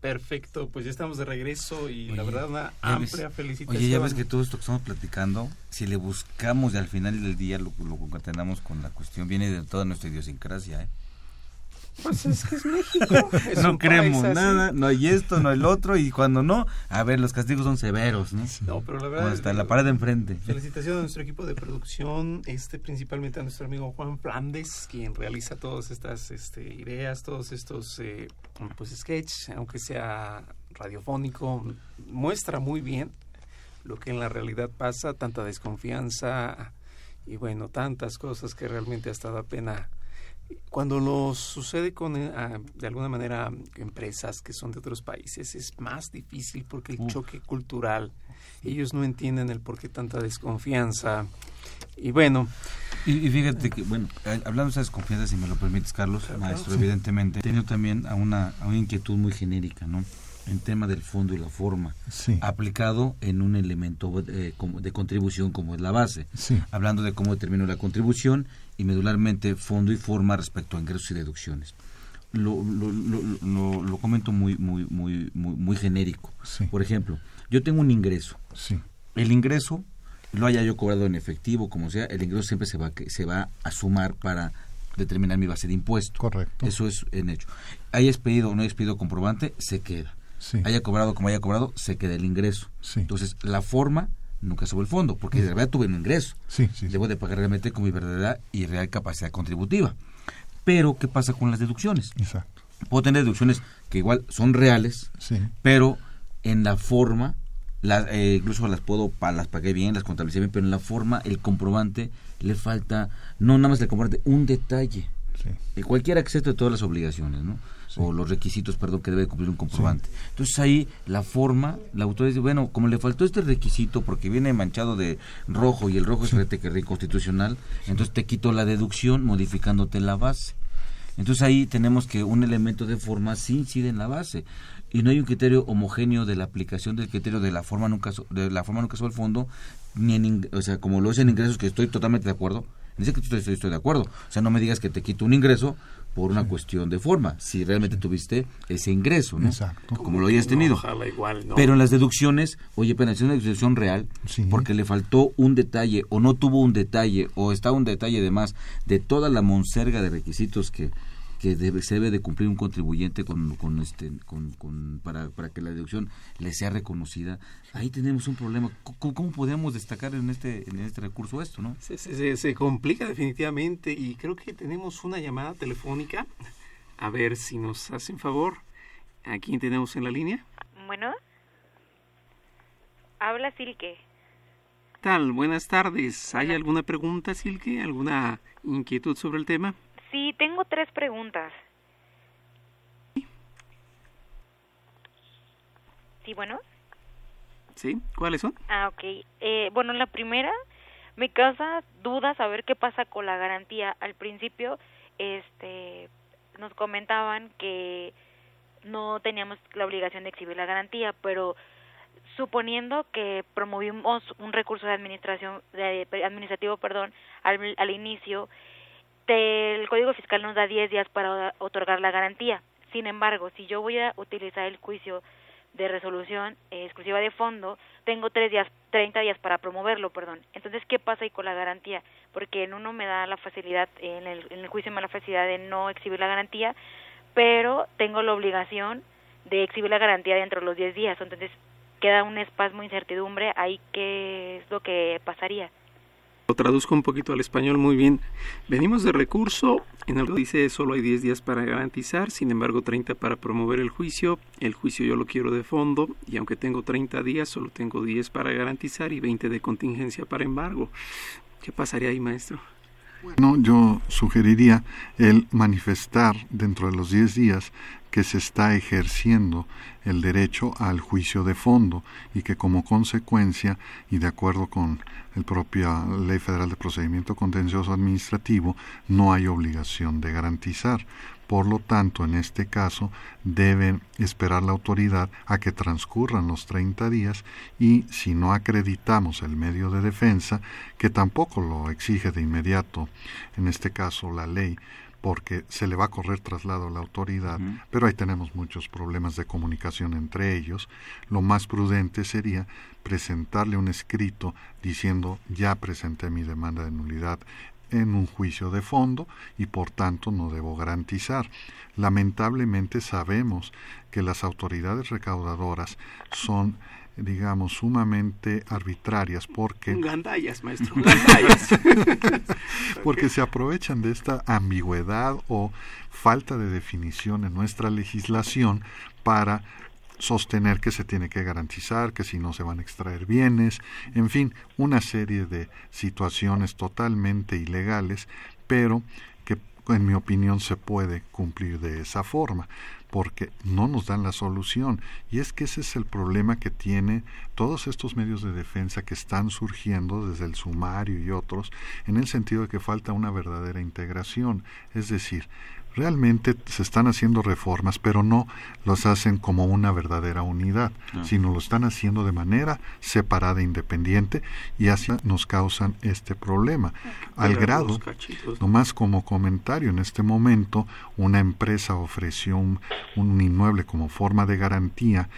Perfecto, pues ya estamos de regreso y la verdad una ya ves- amplia felicitación. Oye, ya ves que todo esto que estamos platicando, si le buscamos y al final del día lo, lo concatenamos con la cuestión, viene de toda nuestra idiosincrasia, ¿eh? Pues es que es México. es no creemos nada, no hay esto, no hay el otro, y cuando no, a ver, los castigos son severos, ¿no? No, pero la verdad. En la pared de enfrente. Felicitación a nuestro equipo de producción, este principalmente a nuestro amigo Juan Flandes, quien realiza todas estas este, ideas, todos estos eh, pues sketch, aunque sea radiofónico, muestra muy bien lo que en la realidad pasa, tanta desconfianza y bueno, tantas cosas que realmente hasta da pena cuando lo sucede con, eh, de alguna manera, empresas que son de otros países, es más difícil porque el Uf. choque cultural, ellos no entienden el por qué tanta desconfianza. Y bueno, Y, y fíjate que, bueno, eh, hablando de esas desconfianzas, si me lo permites, Carlos, Claro, maestro, sí. evidentemente, he tenido también a una, a una inquietud muy genérica, ¿no? En tema del fondo y la forma, Sí. aplicado en un elemento eh, como de contribución como es la base. Sí. Hablando de cómo determino la contribución y medularmente fondo y forma respecto a ingresos y deducciones. Lo, lo, lo, lo- lo comento muy, muy, muy, muy, muy genérico. Sí. Por ejemplo, yo tengo un ingreso. Sí. El ingreso, lo haya yo cobrado en efectivo, como sea, el ingreso siempre se va, que- se va a sumar para determinar mi base de impuesto. Correcto. Eso es en hecho. Hayas pedido o no hayas pedido comprobante, se queda. Sí. Haya cobrado como haya cobrado, se queda el ingreso. Entonces, la forma nunca sube el fondo, porque de verdad tuve un ingreso. Sí, sí, sí. Debo de pagar realmente con mi verdadera y real capacidad contributiva. Pero, ¿qué pasa con las deducciones? Exacto. Puedo tener deducciones que igual son reales, pero en la forma la, eh, incluso las puedo, pa- las pagué bien, las contabilicé bien, pero en la forma, el comprobante le falta, no nada más el comprobante, un detalle. Eh, cualquier acceso de todas las obligaciones, ¿no? O los requisitos, perdón, que debe cumplir un comprobante. Entonces ahí la forma, la autoridad dice, bueno, como le faltó este requisito porque viene manchado de rojo y el rojo es que es inconstitucional, entonces te quito la deducción modificándote la base. Entonces ahí tenemos que un elemento de forma sí incide en la base. Y no hay un criterio homogéneo de la aplicación del criterio de la forma nunca de la forma nunca el fondo ni en ing- o sea como lo es en ingresos que estoy totalmente de acuerdo. En ese criterio estoy, estoy de acuerdo. O sea no me digas que te quito un ingreso por una cuestión de forma si realmente tuviste ese ingreso ¿no? Exacto. como lo hayas tenido Ojalá igual, ¿no? pero en las deducciones, oye, pero es una deducción real, porque le faltó un detalle, o no tuvo un detalle, o está un detalle de más de toda la monserga de requisitos que, que debe, se debe de cumplir un contribuyente con, con este, con, con- para, para que la deducción le sea reconocida. Ahí tenemos un problema. ¿Cómo, cómo podemos destacar en este, en este recurso esto, no? Se, se- se- se complica definitivamente y creo que tenemos una llamada telefónica. A ver si nos hacen favor. ¿A quién tenemos en la línea? Bueno, habla Silke. ¿Qué tal? Buenas tardes. ¿Hay alguna pregunta, Silke? ¿Alguna inquietud sobre el tema? Sí, tengo tres preguntas. Sí, bueno. ¿Sí? ¿Cuáles son? Ah, ok. Eh, bueno, la primera me causa duda saber qué pasa con la garantía. Al principio, este, nos comentaban que no teníamos la obligación de exhibir la garantía, pero suponiendo que promovimos un recurso de administración de, administrativo, perdón, al, al inicio, el Código Fiscal nos da 10 días para otorgar la garantía. Sin embargo, si yo voy a utilizar el juicio de resolución eh, exclusiva de fondo, tengo tres días, 30 días para promoverlo, perdón. Entonces, ¿qué pasa ahí con la garantía? Porque en uno me da la facilidad, en el, en el juicio me da la facilidad de no exhibir la garantía, pero tengo la obligación de exhibir la garantía dentro de los 10 días. Entonces, queda un espasmo incertidumbre ahí qué es lo que pasaría. Lo traduzco un poquito al español muy bien. Venimos de recurso, en el dice solo hay 10 días para garantizar, sin embargo 30 para promover el juicio. El juicio yo lo quiero de fondo y aunque tengo 30 días, solo tengo 10 para garantizar y 20 de contingencia para embargo. ¿Qué pasaría ahí, maestro? Bueno, yo sugeriría el manifestar dentro de los 10 días que se está ejerciendo el derecho al juicio de fondo y que como consecuencia y de acuerdo con la propia Ley Federal de Procedimiento Contencioso Administrativo no hay obligación de garantizar. Por lo tanto, en este caso, deben esperar la autoridad a que transcurran los 30 días y si no acreditamos el medio de defensa, que tampoco lo exige de inmediato, en este caso la ley, porque se le va a correr traslado a la autoridad, pero ahí tenemos muchos problemas de comunicación entre ellos. Lo más prudente sería presentarle un escrito diciendo ya presenté mi demanda de nulidad en un juicio de fondo y por tanto no debo garantizar. Lamentablemente sabemos que las autoridades recaudadoras son digamos sumamente arbitrarias porque Gandallas, maestro. Gandallas. porque se aprovechan de esta ambigüedad o falta de definición en nuestra legislación para sostener que se tiene que garantizar, que si no se van a extraer bienes, en fin, una serie de situaciones totalmente ilegales, pero que en mi opinión se puede cumplir de esa forma porque no nos dan la solución. Y es que ese es el problema que tiene todos estos medios de defensa que están surgiendo desde el sumario y otros, en el sentido de que falta una verdadera integración. Es decir, realmente se están haciendo reformas, pero no los hacen como una verdadera unidad, Ah. sino lo están haciendo de manera separada e independiente y así nos causan este problema. Al Pegar grado, nomás como comentario, en este momento una empresa ofreció un, un inmueble como forma de garantía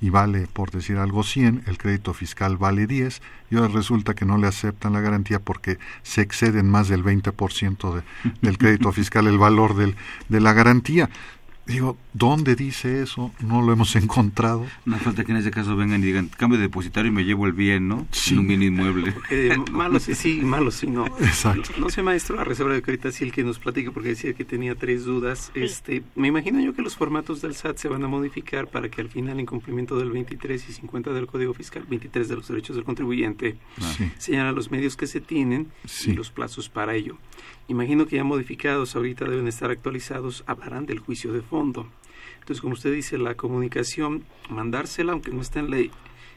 y vale, por decir algo, 100, el crédito fiscal vale 10, y ahora resulta que no le aceptan la garantía porque se exceden más del 20% de, del crédito fiscal el valor del, de la garantía. Digo, ¿dónde dice eso? No lo hemos encontrado. No falta que en ese caso vengan y digan, cambio de depositario y me llevo el bien, ¿no? Sí. un bien inmueble. Eh, malo sí, sí, malo sí, no. Exacto. No sé, maestro, a reserva de que ahorita sí el que nos platique, porque decía que tenía tres dudas. Este, me imagino yo que los formatos del SAT se van a modificar para que al final, en cumplimiento del 23 y 50 del Código Fiscal, 23 de los derechos del contribuyente, Sí. señala los medios que se tienen Sí. y los plazos para ello. Imagino que ya modificados, ahorita deben estar actualizados, hablarán del juicio de fondo. Entonces, como usted dice, la comunicación, mandársela, aunque no esté en ley,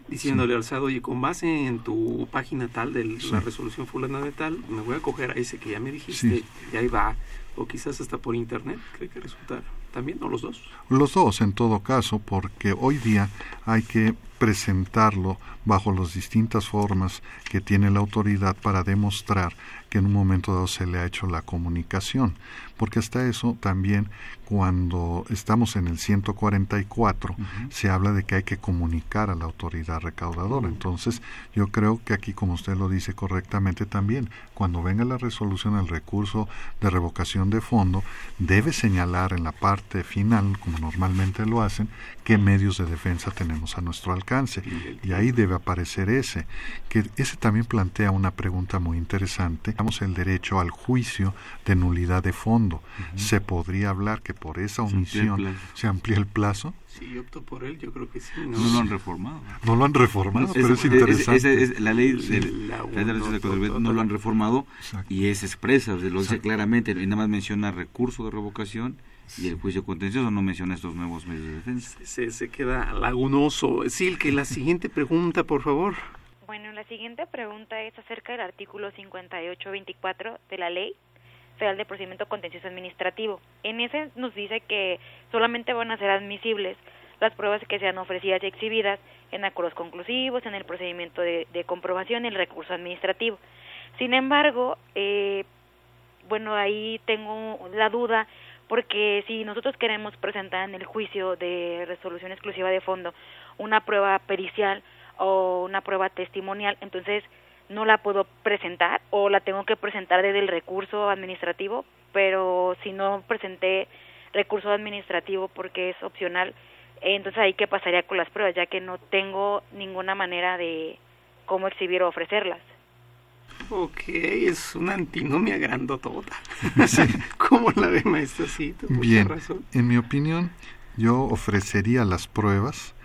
diciéndole al SAT, oye, con base en tu página tal de la Sí. resolución fulana de tal, me voy a coger a ese que ya me dijiste, Sí. y ahí va, o quizás hasta por internet, cree que resultar también, o los dos. Los dos, en todo caso, porque hoy día hay que presentarlo bajo las distintas formas que tiene la autoridad para demostrar que en un momento dado se le ha hecho la comunicación. Porque hasta eso también cuando estamos en el 144 se habla de que hay que comunicar a la autoridad recaudadora. Entonces yo creo que aquí, como usted lo dice correctamente también, cuando venga la resolución al recurso de revocación de fondo, debe señalar en la parte final, como normalmente lo hacen, qué medios de defensa tenemos a nuestro alcance. Y ahí debe aparecer ese, que ese también plantea una pregunta muy interesante. Tenemos el derecho al juicio de nulidad de fondo. ¿Se podría hablar que por esa omisión se amplía el plazo? Yo opto por él, yo creo que sí. No, No lo han reformado. No lo han reformado, No, pero es, es- interesante. es- es- es- la ley Sí. de, La la contribuyente to- no lo han reformado Exacto. y es expresa, se lo dice Exacto. claramente, y nada más menciona recurso de revocación y el juicio contencioso, no menciona estos nuevos medios de defensa. Se, se queda lagunoso. Sí, que la siguiente pregunta, por favor. Bueno, la siguiente pregunta es acerca del artículo 5824 de la Ley Federal de Procedimiento Contencioso Administrativo. En ese nos dice que solamente van a ser admisibles las pruebas que sean ofrecidas y exhibidas en acuerdos conclusivos, en el procedimiento de, de comprobación y el recurso administrativo. Sin embargo, eh, bueno, ahí tengo la duda porque si nosotros queremos presentar en el juicio de resolución exclusiva de fondo una prueba pericial o una prueba testimonial, entonces no la puedo presentar o la tengo que presentar desde el recurso administrativo, pero si no presenté recurso administrativo porque es opcional, entonces ahí qué pasaría con las pruebas, ya que no tengo ninguna manera de cómo exhibir o ofrecerlas. Ok, es una antinomia grandotota. ¿Cómo la ve, maestra? Sí, Bien, razón. en mi opinión, yo ofrecería las pruebas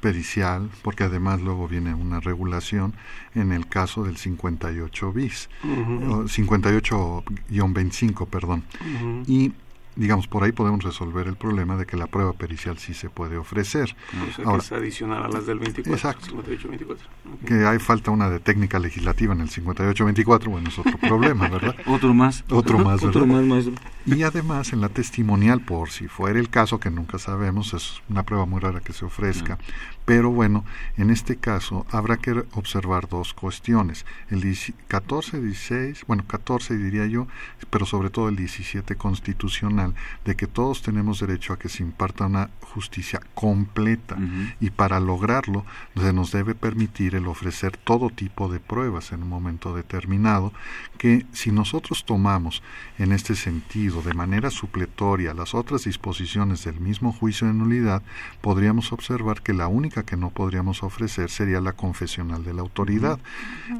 pericial, porque además luego viene una regulación en el caso del 58 bis, Ujú. o 58-25, perdón. Ujú. Y digamos, por ahí podemos resolver el problema de que la prueba pericial sí se puede ofrecer. O sea, Ahora, que es adicional a las del 24. Exacto. 58, 24. Ok. que hay falta una de técnica legislativa en el 58-24, bueno, es otro problema, ¿verdad? Otro más. Otro más, ¿verdad? Otro más, maestro. Y además en la testimonial, por si fuera el caso, que nunca sabemos, es una prueba muy rara que se ofrezca, pero bueno, en este caso habrá que observar dos cuestiones, el 10 14, 16, bueno, 14 diría yo, pero sobre todo el 17 constitucional, de que todos tenemos derecho a que se imparta una justicia completa. Y para lograrlo se nos debe permitir el ofrecer todo tipo de pruebas en un momento determinado que si nosotros tomamos en este sentido de manera supletoria las otras disposiciones del mismo juicio de nulidad, podríamos observar que la única que no podríamos ofrecer sería la confesional de la autoridad.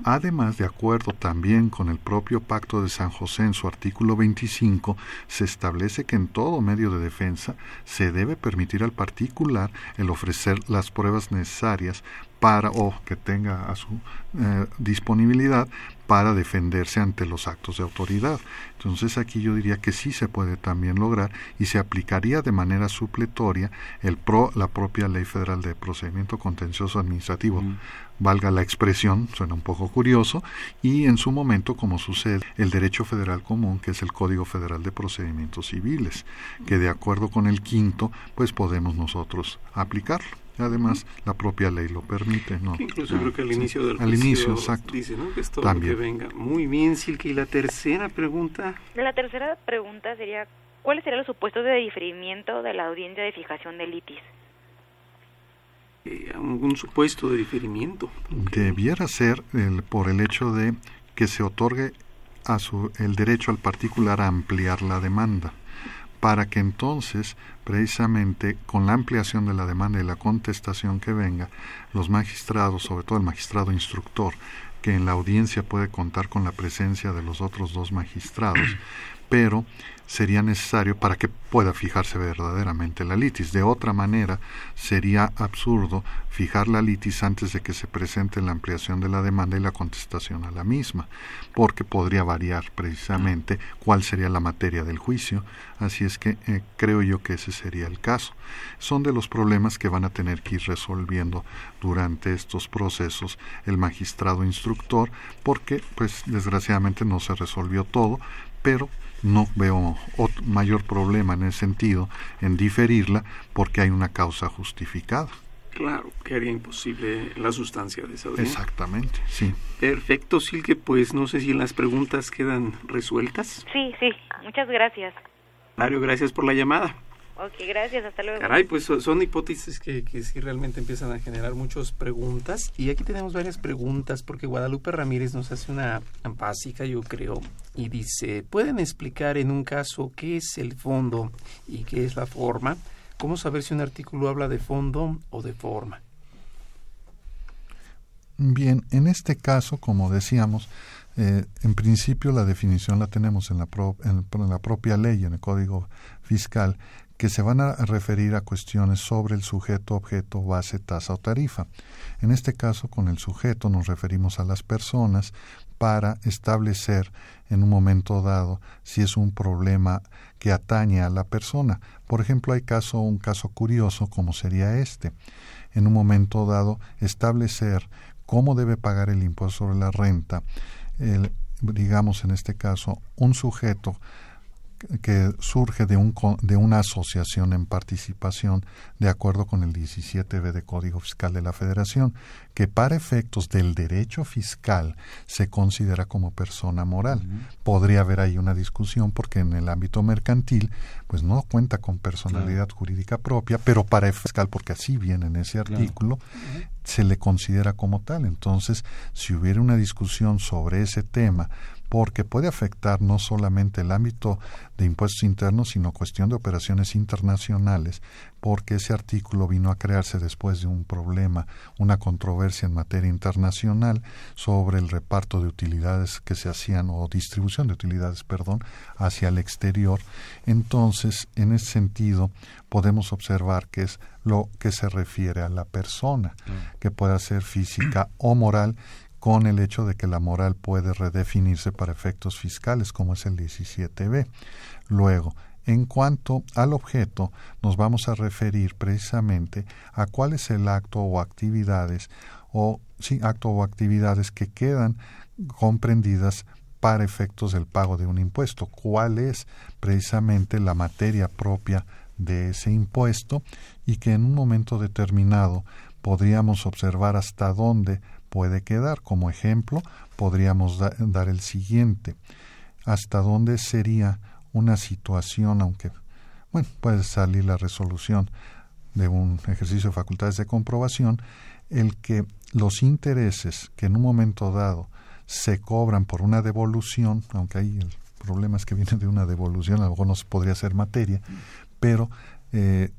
Además, de acuerdo también con el propio Pacto de San José en su artículo 25, se establece que en todo medio de defensa se debe permitir al particular el ofrecer las pruebas necesarias para o que tenga a su eh, disponibilidad para defenderse ante los actos de autoridad. Entonces aquí yo diría que sí se puede también lograr y se aplicaría de manera supletoria el pro, la propia Ley Federal de Procedimiento Contencioso Administrativo. Valga la expresión, suena un poco curioso, y en su momento, como sucede, el derecho federal común, que es el Código Federal de Procedimientos Civiles, que de acuerdo con el quinto, pues podemos nosotros aplicarlo. Además, la propia ley lo permite, ¿no? Que incluso creo que al inicio del Al juicio inicio, exacto. dice, ¿no? Que es todo También. lo que venga. Muy bien, Silke. Y la tercera pregunta. La tercera pregunta sería, ¿cuáles serían los supuestos de diferimiento de la audiencia de fijación del litis? eh, algún supuesto de diferimiento. debiera ser el, por el hecho de que se otorgue a su, el derecho al particular a ampliar la demanda para que entonces, precisamente con la ampliación de la demanda y la contestación que venga, los magistrados, sobre todo el magistrado instructor, que en la audiencia puede contar con la presencia de los otros dos magistrados, pero sería necesario para que pueda fijarse verdaderamente la litis. De otra manera, sería absurdo fijar la litis antes de que se presente la ampliación de la demanda y la contestación a la misma, porque podría variar precisamente cuál sería la materia del juicio. Así es que eh, creo yo que ese sería el caso. Son de los problemas que van a tener que ir resolviendo durante estos procesos el magistrado instructor, porque pues desgraciadamente no se resolvió todo, pero no veo mayor problema en ese sentido en diferirla porque hay una causa justificada. Claro, que haría imposible la sustancia de esa audiencia. Exactamente, sí. Perfecto, Silke, pues no sé si las preguntas quedan resueltas. Sí, sí, muchas gracias. Mario, gracias por la llamada. Ok, gracias, hasta luego. Caray, pues son hipótesis que, que sí realmente empiezan a generar muchas preguntas. Y aquí tenemos varias preguntas, porque Guadalupe Ramírez nos hace una básica, yo creo, y dice, ¿pueden explicar en un caso qué es el fondo y qué es la forma? ¿Cómo saber si un artículo habla de fondo o de forma? Bien, en este caso, como decíamos, eh, en principio la definición la tenemos en la, en la propia ley, en el Código Fiscal, que se van a referir a cuestiones sobre el sujeto, objeto, base, tasa o tarifa. En este caso, con el sujeto nos referimos a las personas para establecer en un momento dado si es un problema que atañe a la persona. Por ejemplo, hay caso, un caso curioso como sería este. En un momento dado, establecer cómo debe pagar el impuesto sobre la renta, digamos en este caso, un sujeto que surge de, un, de una asociación en participación de acuerdo con el 17b de Código Fiscal de la Federación, que para efectos del derecho fiscal se considera como persona moral. Podría haber ahí una discusión porque en el ámbito mercantil pues no cuenta con personalidad jurídica propia, pero para el fiscal, porque así viene en ese artículo, se le considera como tal. Entonces, si hubiera una discusión sobre ese tema, porque puede afectar no solamente el ámbito de impuestos internos, sino cuestión de operaciones internacionales, porque ese artículo vino a crearse después de un problema, una controversia en materia internacional sobre el reparto de utilidades que se hacían o distribución de utilidades, perdón, hacia el exterior. Entonces, en ese sentido, podemos observar que es lo que se refiere a la persona, que pueda ser física o moral con el hecho de que la moral puede redefinirse para efectos fiscales, como es el 17b. Luego, en cuanto al objeto, nos vamos a referir precisamente a cuál es el acto o actividades o sí, acto o actividades que quedan comprendidas para efectos del pago de un impuesto, cuál es precisamente la materia propia de ese impuesto y que en un momento determinado podríamos observar hasta dónde puede quedar. Como ejemplo, podríamos dar el siguiente. ¿Hasta dónde sería una situación, aunque, bueno, puede salir la resolución de un ejercicio de facultades de comprobación, el que los intereses que en un momento dado se cobran por una devolución, aunque ahí el problema es que viene de una devolución, a lo no podría ser materia, pero eh,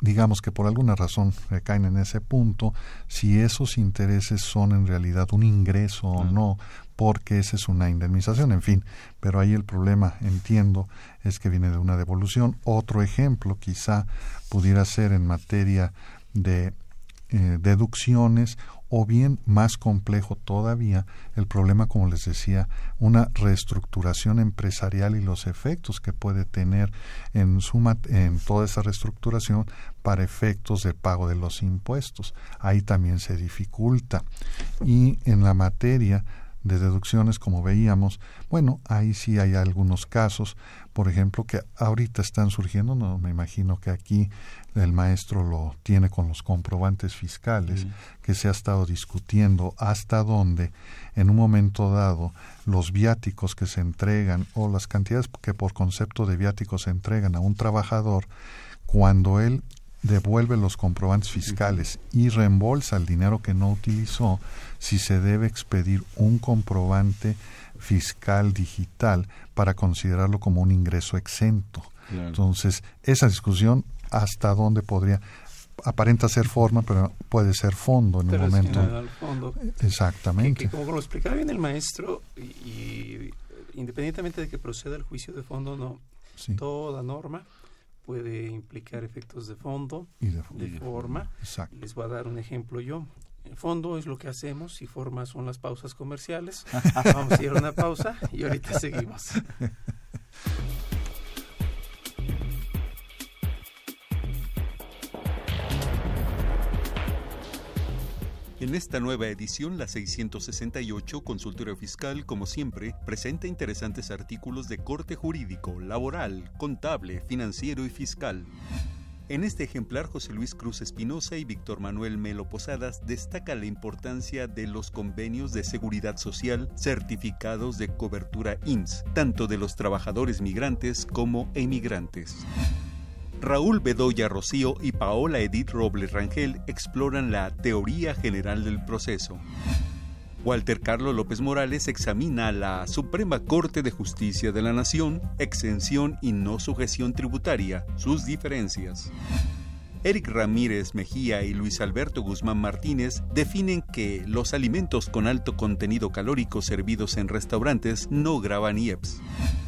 digamos que por alguna razón recaen en ese punto, si esos intereses son en realidad un ingreso o no, porque esa es una indemnización, en fin, pero ahí el problema, entiendo, es que viene de una devolución. Otro ejemplo quizá pudiera ser en materia de eh, deducciones o bien más complejo todavía el problema, como les decía, una reestructuración empresarial y los efectos que puede tener en, suma, en toda esa reestructuración para efectos de pago de los impuestos. Ahí también se dificulta. Y en la materia de deducciones, como veíamos, bueno, ahí sí hay algunos casos, por ejemplo, que ahorita están surgiendo, no me imagino que aquí el maestro lo tiene con los comprobantes fiscales, que se ha estado discutiendo hasta dónde en un momento dado los viáticos que se entregan o las cantidades que por concepto de viáticos se entregan a un trabajador, cuando él devuelve los comprobantes fiscales y reembolsa el dinero que no utilizó, si se debe expedir un comprobante fiscal digital para considerarlo como un ingreso exento. Entonces, esa discusión hasta dónde podría aparenta ser forma, pero puede ser fondo en un momento. fondo. Exactamente. Que, como lo explicaba bien el maestro, y, independientemente de que proceda el juicio de fondo, no, toda norma puede implicar efectos de fondo, y de, forma. Les voy a dar un ejemplo yo. El fondo es lo que hacemos y forma son las pausas comerciales. Vamos a ir a una pausa y ahorita seguimos. En esta nueva edición, la 668, Consultorio Fiscal, como siempre, presenta interesantes artículos de corte jurídico, laboral, contable, financiero y fiscal. En este ejemplar, José Luis Cruz Espinosa y Víctor Manuel Melo Posadas destaca la importancia de los convenios de seguridad social certificados de cobertura IMSS, tanto de los trabajadores migrantes como emigrantes. Raúl Bedoya Rocío y Paola Edith Robles Rangel exploran la teoría general del proceso. Walter Carlos López Morales examina la Suprema Corte de Justicia de la Nación, exención y no sujeción tributaria, sus diferencias. Eric Ramírez Mejía y Luis Alberto Guzmán Martínez definen que los alimentos con alto contenido calórico servidos en restaurantes no graban IEPS.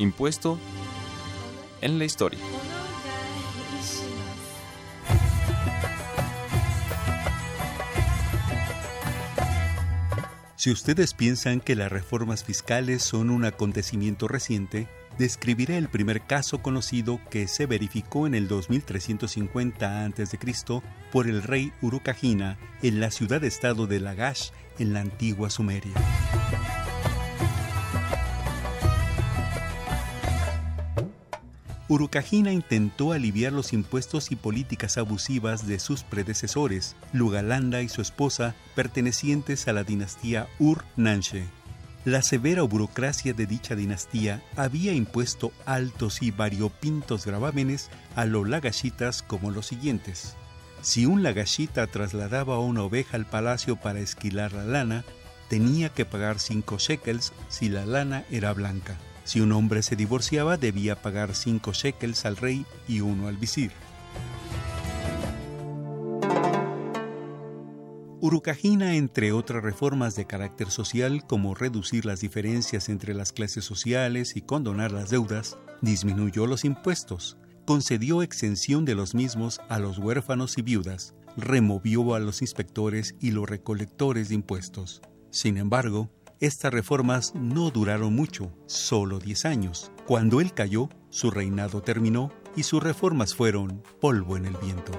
Impuesto en la historia. Si ustedes piensan que las reformas fiscales son un acontecimiento reciente, describiré el primer caso conocido que se verificó en el 2350 a.C. por el rey Urukagina en la ciudad-estado de Lagash, en la antigua Sumeria. Urukagina intentó aliviar los impuestos y políticas abusivas de sus predecesores, Lugalanda y su esposa, pertenecientes a la dinastía Ur-Nanshe. La severa burocracia de dicha dinastía había impuesto altos y variopintos gravámenes a los lagashitas como los siguientes. Si un lagashita trasladaba una oveja al palacio para esquilar la lana, tenía que pagar cinco shekels si la lana era blanca. Si un hombre se divorciaba, debía pagar cinco shekels al rey y uno al visir. Urukagina, entre otras reformas de carácter social como reducir las diferencias entre las clases sociales y condonar las deudas, disminuyó los impuestos, concedió exención de los mismos a los huérfanos y viudas, removió a los inspectores y los recolectores de impuestos. Sin embargo, estas reformas no duraron mucho, solo 10 años. Cuando él cayó, su reinado terminó y sus reformas fueron polvo en el viento.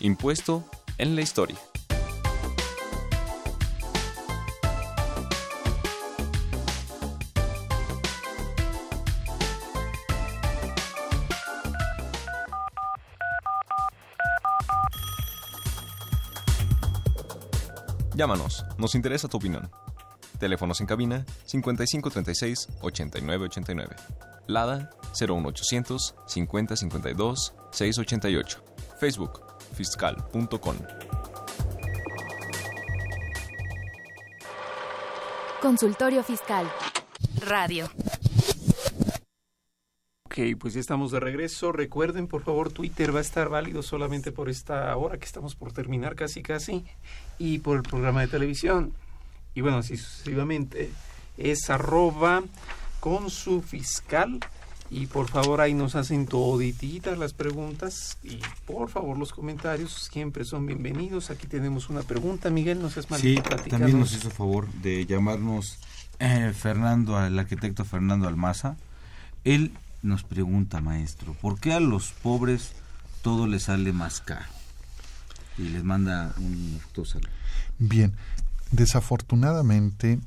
Impuesto en la historia. Llámanos, nos interesa tu opinión. Teléfonos en cabina 5536 8989. Lada 01800 5052 688. Facebook fiscal.com. Consultorio Fiscal. Radio. Ok, pues ya estamos de regreso. Recuerden, por favor, Twitter va a estar válido solamente por esta hora que estamos por terminar casi casi y por el programa de televisión. Y bueno, así sucesivamente es arroba con su fiscal Y por favor ahí nos hacen todititas las preguntas y por favor los comentarios siempre son bienvenidos. Aquí tenemos una pregunta, Miguel, no seas mal. Sí, también nos hizo favor de llamarnos eh, Fernando, el arquitecto Fernando Almaza. Él nos pregunta, maestro, ¿por qué a los pobres todo les sale más caro? Y les manda un saludo. Bien, desafortunadamente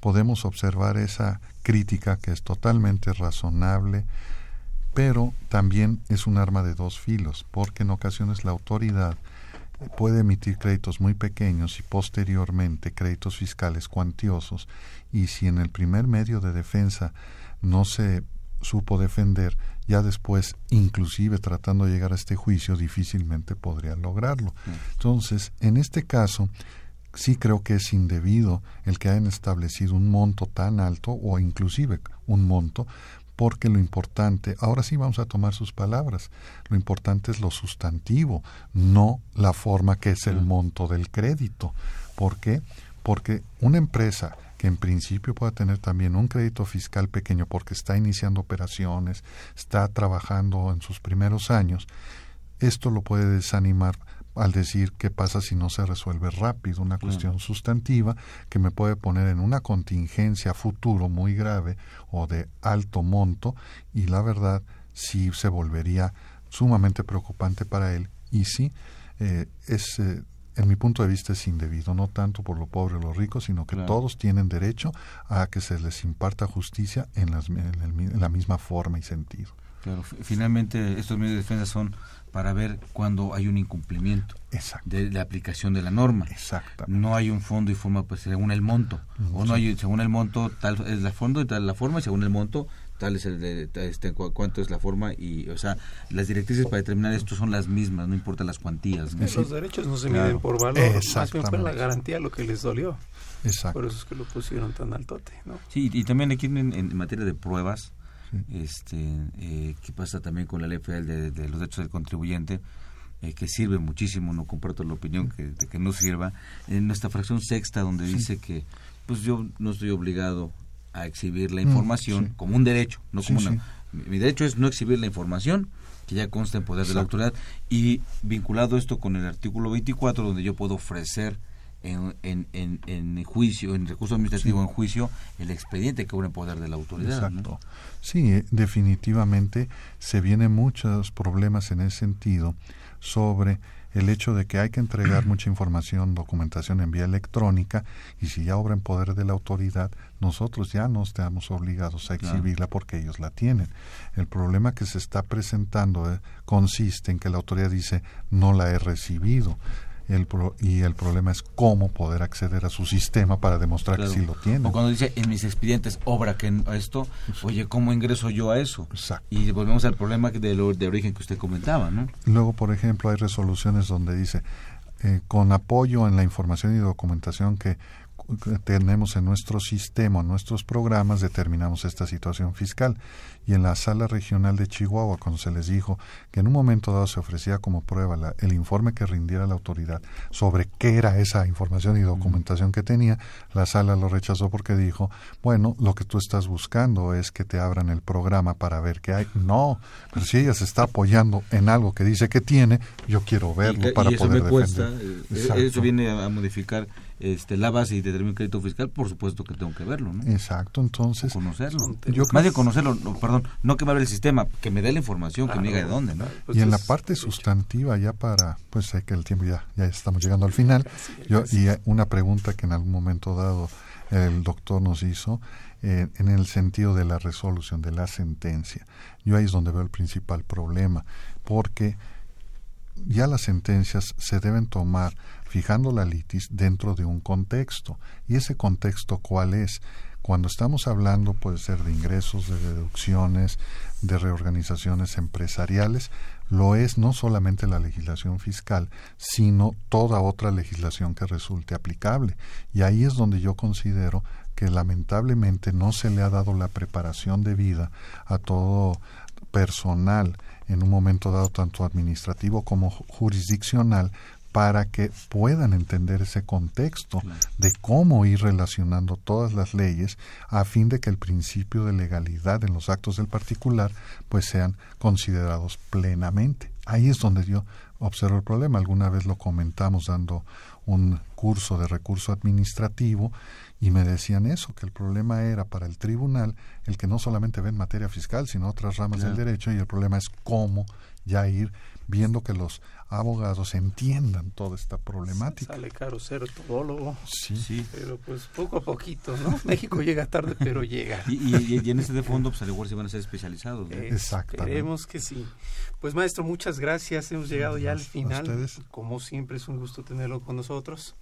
podemos observar esa crítica que es totalmente razonable, pero también es un arma de dos filos, porque en ocasiones la autoridad puede emitir créditos muy pequeños y posteriormente créditos fiscales cuantiosos, y si en el primer medio de defensa no se supo defender, ya después, inclusive tratando de llegar a este juicio, difícilmente podría lograrlo. Entonces, en este caso, sí creo que es indebido el que hayan establecido un monto tan alto o inclusive un monto porque lo importante, ahora sí vamos a tomar sus palabras, lo importante es lo sustantivo, no la forma que es el monto del crédito. ¿Por qué? Porque una empresa que en principio pueda tener también un crédito fiscal pequeño porque está iniciando operaciones, está trabajando en sus primeros años, esto lo puede desanimar al decir qué pasa si no se resuelve rápido, una cuestión sustantiva que me puede poner en una contingencia futuro muy grave o de alto monto y la verdad sí se volvería sumamente preocupante para él y sí eh, es eh, en mi punto de vista es indebido, no tanto por lo pobre o lo rico, sino que todos tienen derecho a que se les imparta justicia en, las, en, la misma forma y sentido. Claro, finalmente estos medios de defensa son para ver cuando hay un incumplimiento de la aplicación de la norma. No hay un fondo y forma pues según el monto. o no hay según el monto tal es el fondo y tal la forma y según el monto tal es el de este cuánto es la forma y o sea las directrices para determinar esto son las mismas no importa las cuantías los derechos no se miden por valor más bien fue la garantía lo que les dolió. Por eso es que lo pusieron tan altote ¿no? sí y también aquí en materia de pruebas este eh, qué pasa también con la ley federal de, los derechos del contribuyente eh, que sirve muchísimo no comparto la opinión que, de que no sirva. En nuestra fracción sexta donde dice que pues yo no estoy obligado a exhibir la mm, información como un derecho no como una, mi derecho es no exhibir la información que ya consta en poder de la autoridad. Y vinculado esto con el artículo 24 donde yo puedo ofrecer en, en, en, juicio, en recurso administrativo en juicio, el expediente que en poder de la autoridad. Exacto. Sí, eh, definitivamente se vienen muchos problemas en ese sentido sobre el hecho de que hay que entregar mucha información, documentación en vía electrónica y si ya obra en poder de la autoridad, nosotros ya no estamos obligados a exhibirla porque ellos la tienen. El problema que se está presentando eh, consiste en que la autoridad dice no la he recibido el y el problema es cómo poder acceder a su sistema para demostrar que sí lo tiene. O cuando dice en mis expedientes obra que esto, oye, ¿cómo ingreso yo a eso? Y volvemos al problema de, de origen que usted comentaba, ¿no? Luego, por ejemplo, hay resoluciones donde dice eh, con apoyo en la información y documentación que tenemos en nuestro sistema, en nuestros programas, determinamos esta situación fiscal. Y en la sala regional de Chihuahua, cuando se les dijo que en un momento dado se ofrecía como prueba el informe que rindiera la autoridad sobre qué era esa información y documentación que tenía, la sala lo rechazó porque dijo, bueno, lo que tú estás buscando es que te abran el programa para ver qué hay. No, pero si ella se está apoyando en algo que dice que tiene, yo quiero verlo para eso poder me defender. Eh, eso viene a modificar este, la base y determina un crédito fiscal, por supuesto que tengo que verlo, ¿no? Exacto, entonces... conocerlo. Yo Más de conocerlo, perdón, no que me abra el sistema, que me dé la información, que me diga de dónde, ¿no? y en la parte sustantiva, ya para, pues sé que el tiempo ya, ya estamos llegando al final, yo, y una pregunta que en algún momento dado el doctor nos hizo, eh, en el sentido de la resolución de la sentencia. Yo ahí es donde veo el principal problema, porque ya las sentencias se deben tomar fijando la litis dentro de un contexto. ¿Y ese contexto cuál es? Cuando estamos hablando puede ser de ingresos, de deducciones, de reorganizaciones empresariales, lo es no solamente la legislación fiscal, sino toda otra legislación que resulte aplicable. Y ahí es donde yo considero que lamentablemente no se le ha dado la preparación debida a todo personal en un momento dado tanto administrativo como jurisdiccional para que puedan entender ese contexto de cómo ir relacionando todas las leyes a fin de que el principio de legalidad en los actos del particular pues sean considerados plenamente. Ahí es donde yo observo el problema. Alguna vez lo comentamos dando un curso de recurso administrativo y me decían eso, que el problema era para el tribunal el que no solamente ve en materia fiscal, sino otras ramas del derecho y el problema es cómo ya ir viendo que los abogados entiendan toda esta problemática. Sale caro ser todólogo. Sí. sí. Pero pues poco a poquito, ¿no? México llega tarde, pero llega. Y, y, en ese de fondo, pues al igual se van a ser especializados. Exactamente. Esperemos que sí. Pues maestro, muchas gracias. Hemos llegado ya al final. Como siempre, es un gusto tenerlo con nosotros.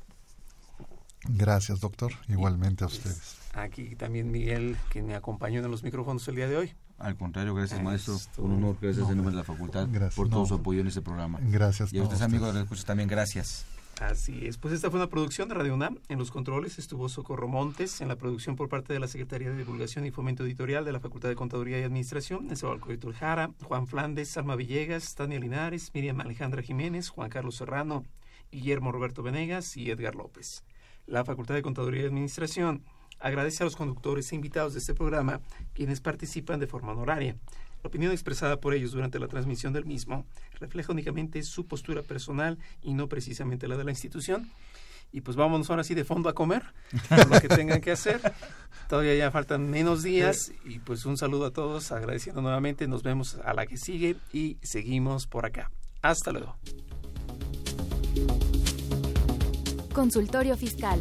Gracias, doctor. Igualmente a ustedes. Aquí también Miguel, que me acompañó en los micrófonos el día de hoy. Al contrario, gracias maestro. Un honor, gracias en nombre de la facultad por todo su apoyo en este programa. Gracias. Y a ustedes, amigos de la también gracias. Así es, pues esta fue una producción de Radio UNAM. En los controles estuvo Socorro Montes, en la producción por parte de la Secretaría de Divulgación y Fomento Editorial de la Facultad de Contaduría y Administración, Nezahualcóyotl Jara, Juan Flandes, Alma Villegas, Tania Linares, Miriam Alejandra Jiménez, Juan Carlos Serrano, Guillermo Roberto Venegas y Edgar López. La Facultad de Contaduría y Administración agradece a los conductores e invitados de este programa quienes participan de forma honoraria. La opinión expresada por ellos durante la transmisión del mismo refleja únicamente su postura personal y no precisamente la de la institución. Y pues vámonos ahora sí de fondo a comer, lo que tengan que hacer. Todavía ya faltan menos días y pues un saludo a todos, agradeciendo nuevamente, nos vemos a la que sigue y seguimos por acá. Hasta luego. Consultorio Fiscal.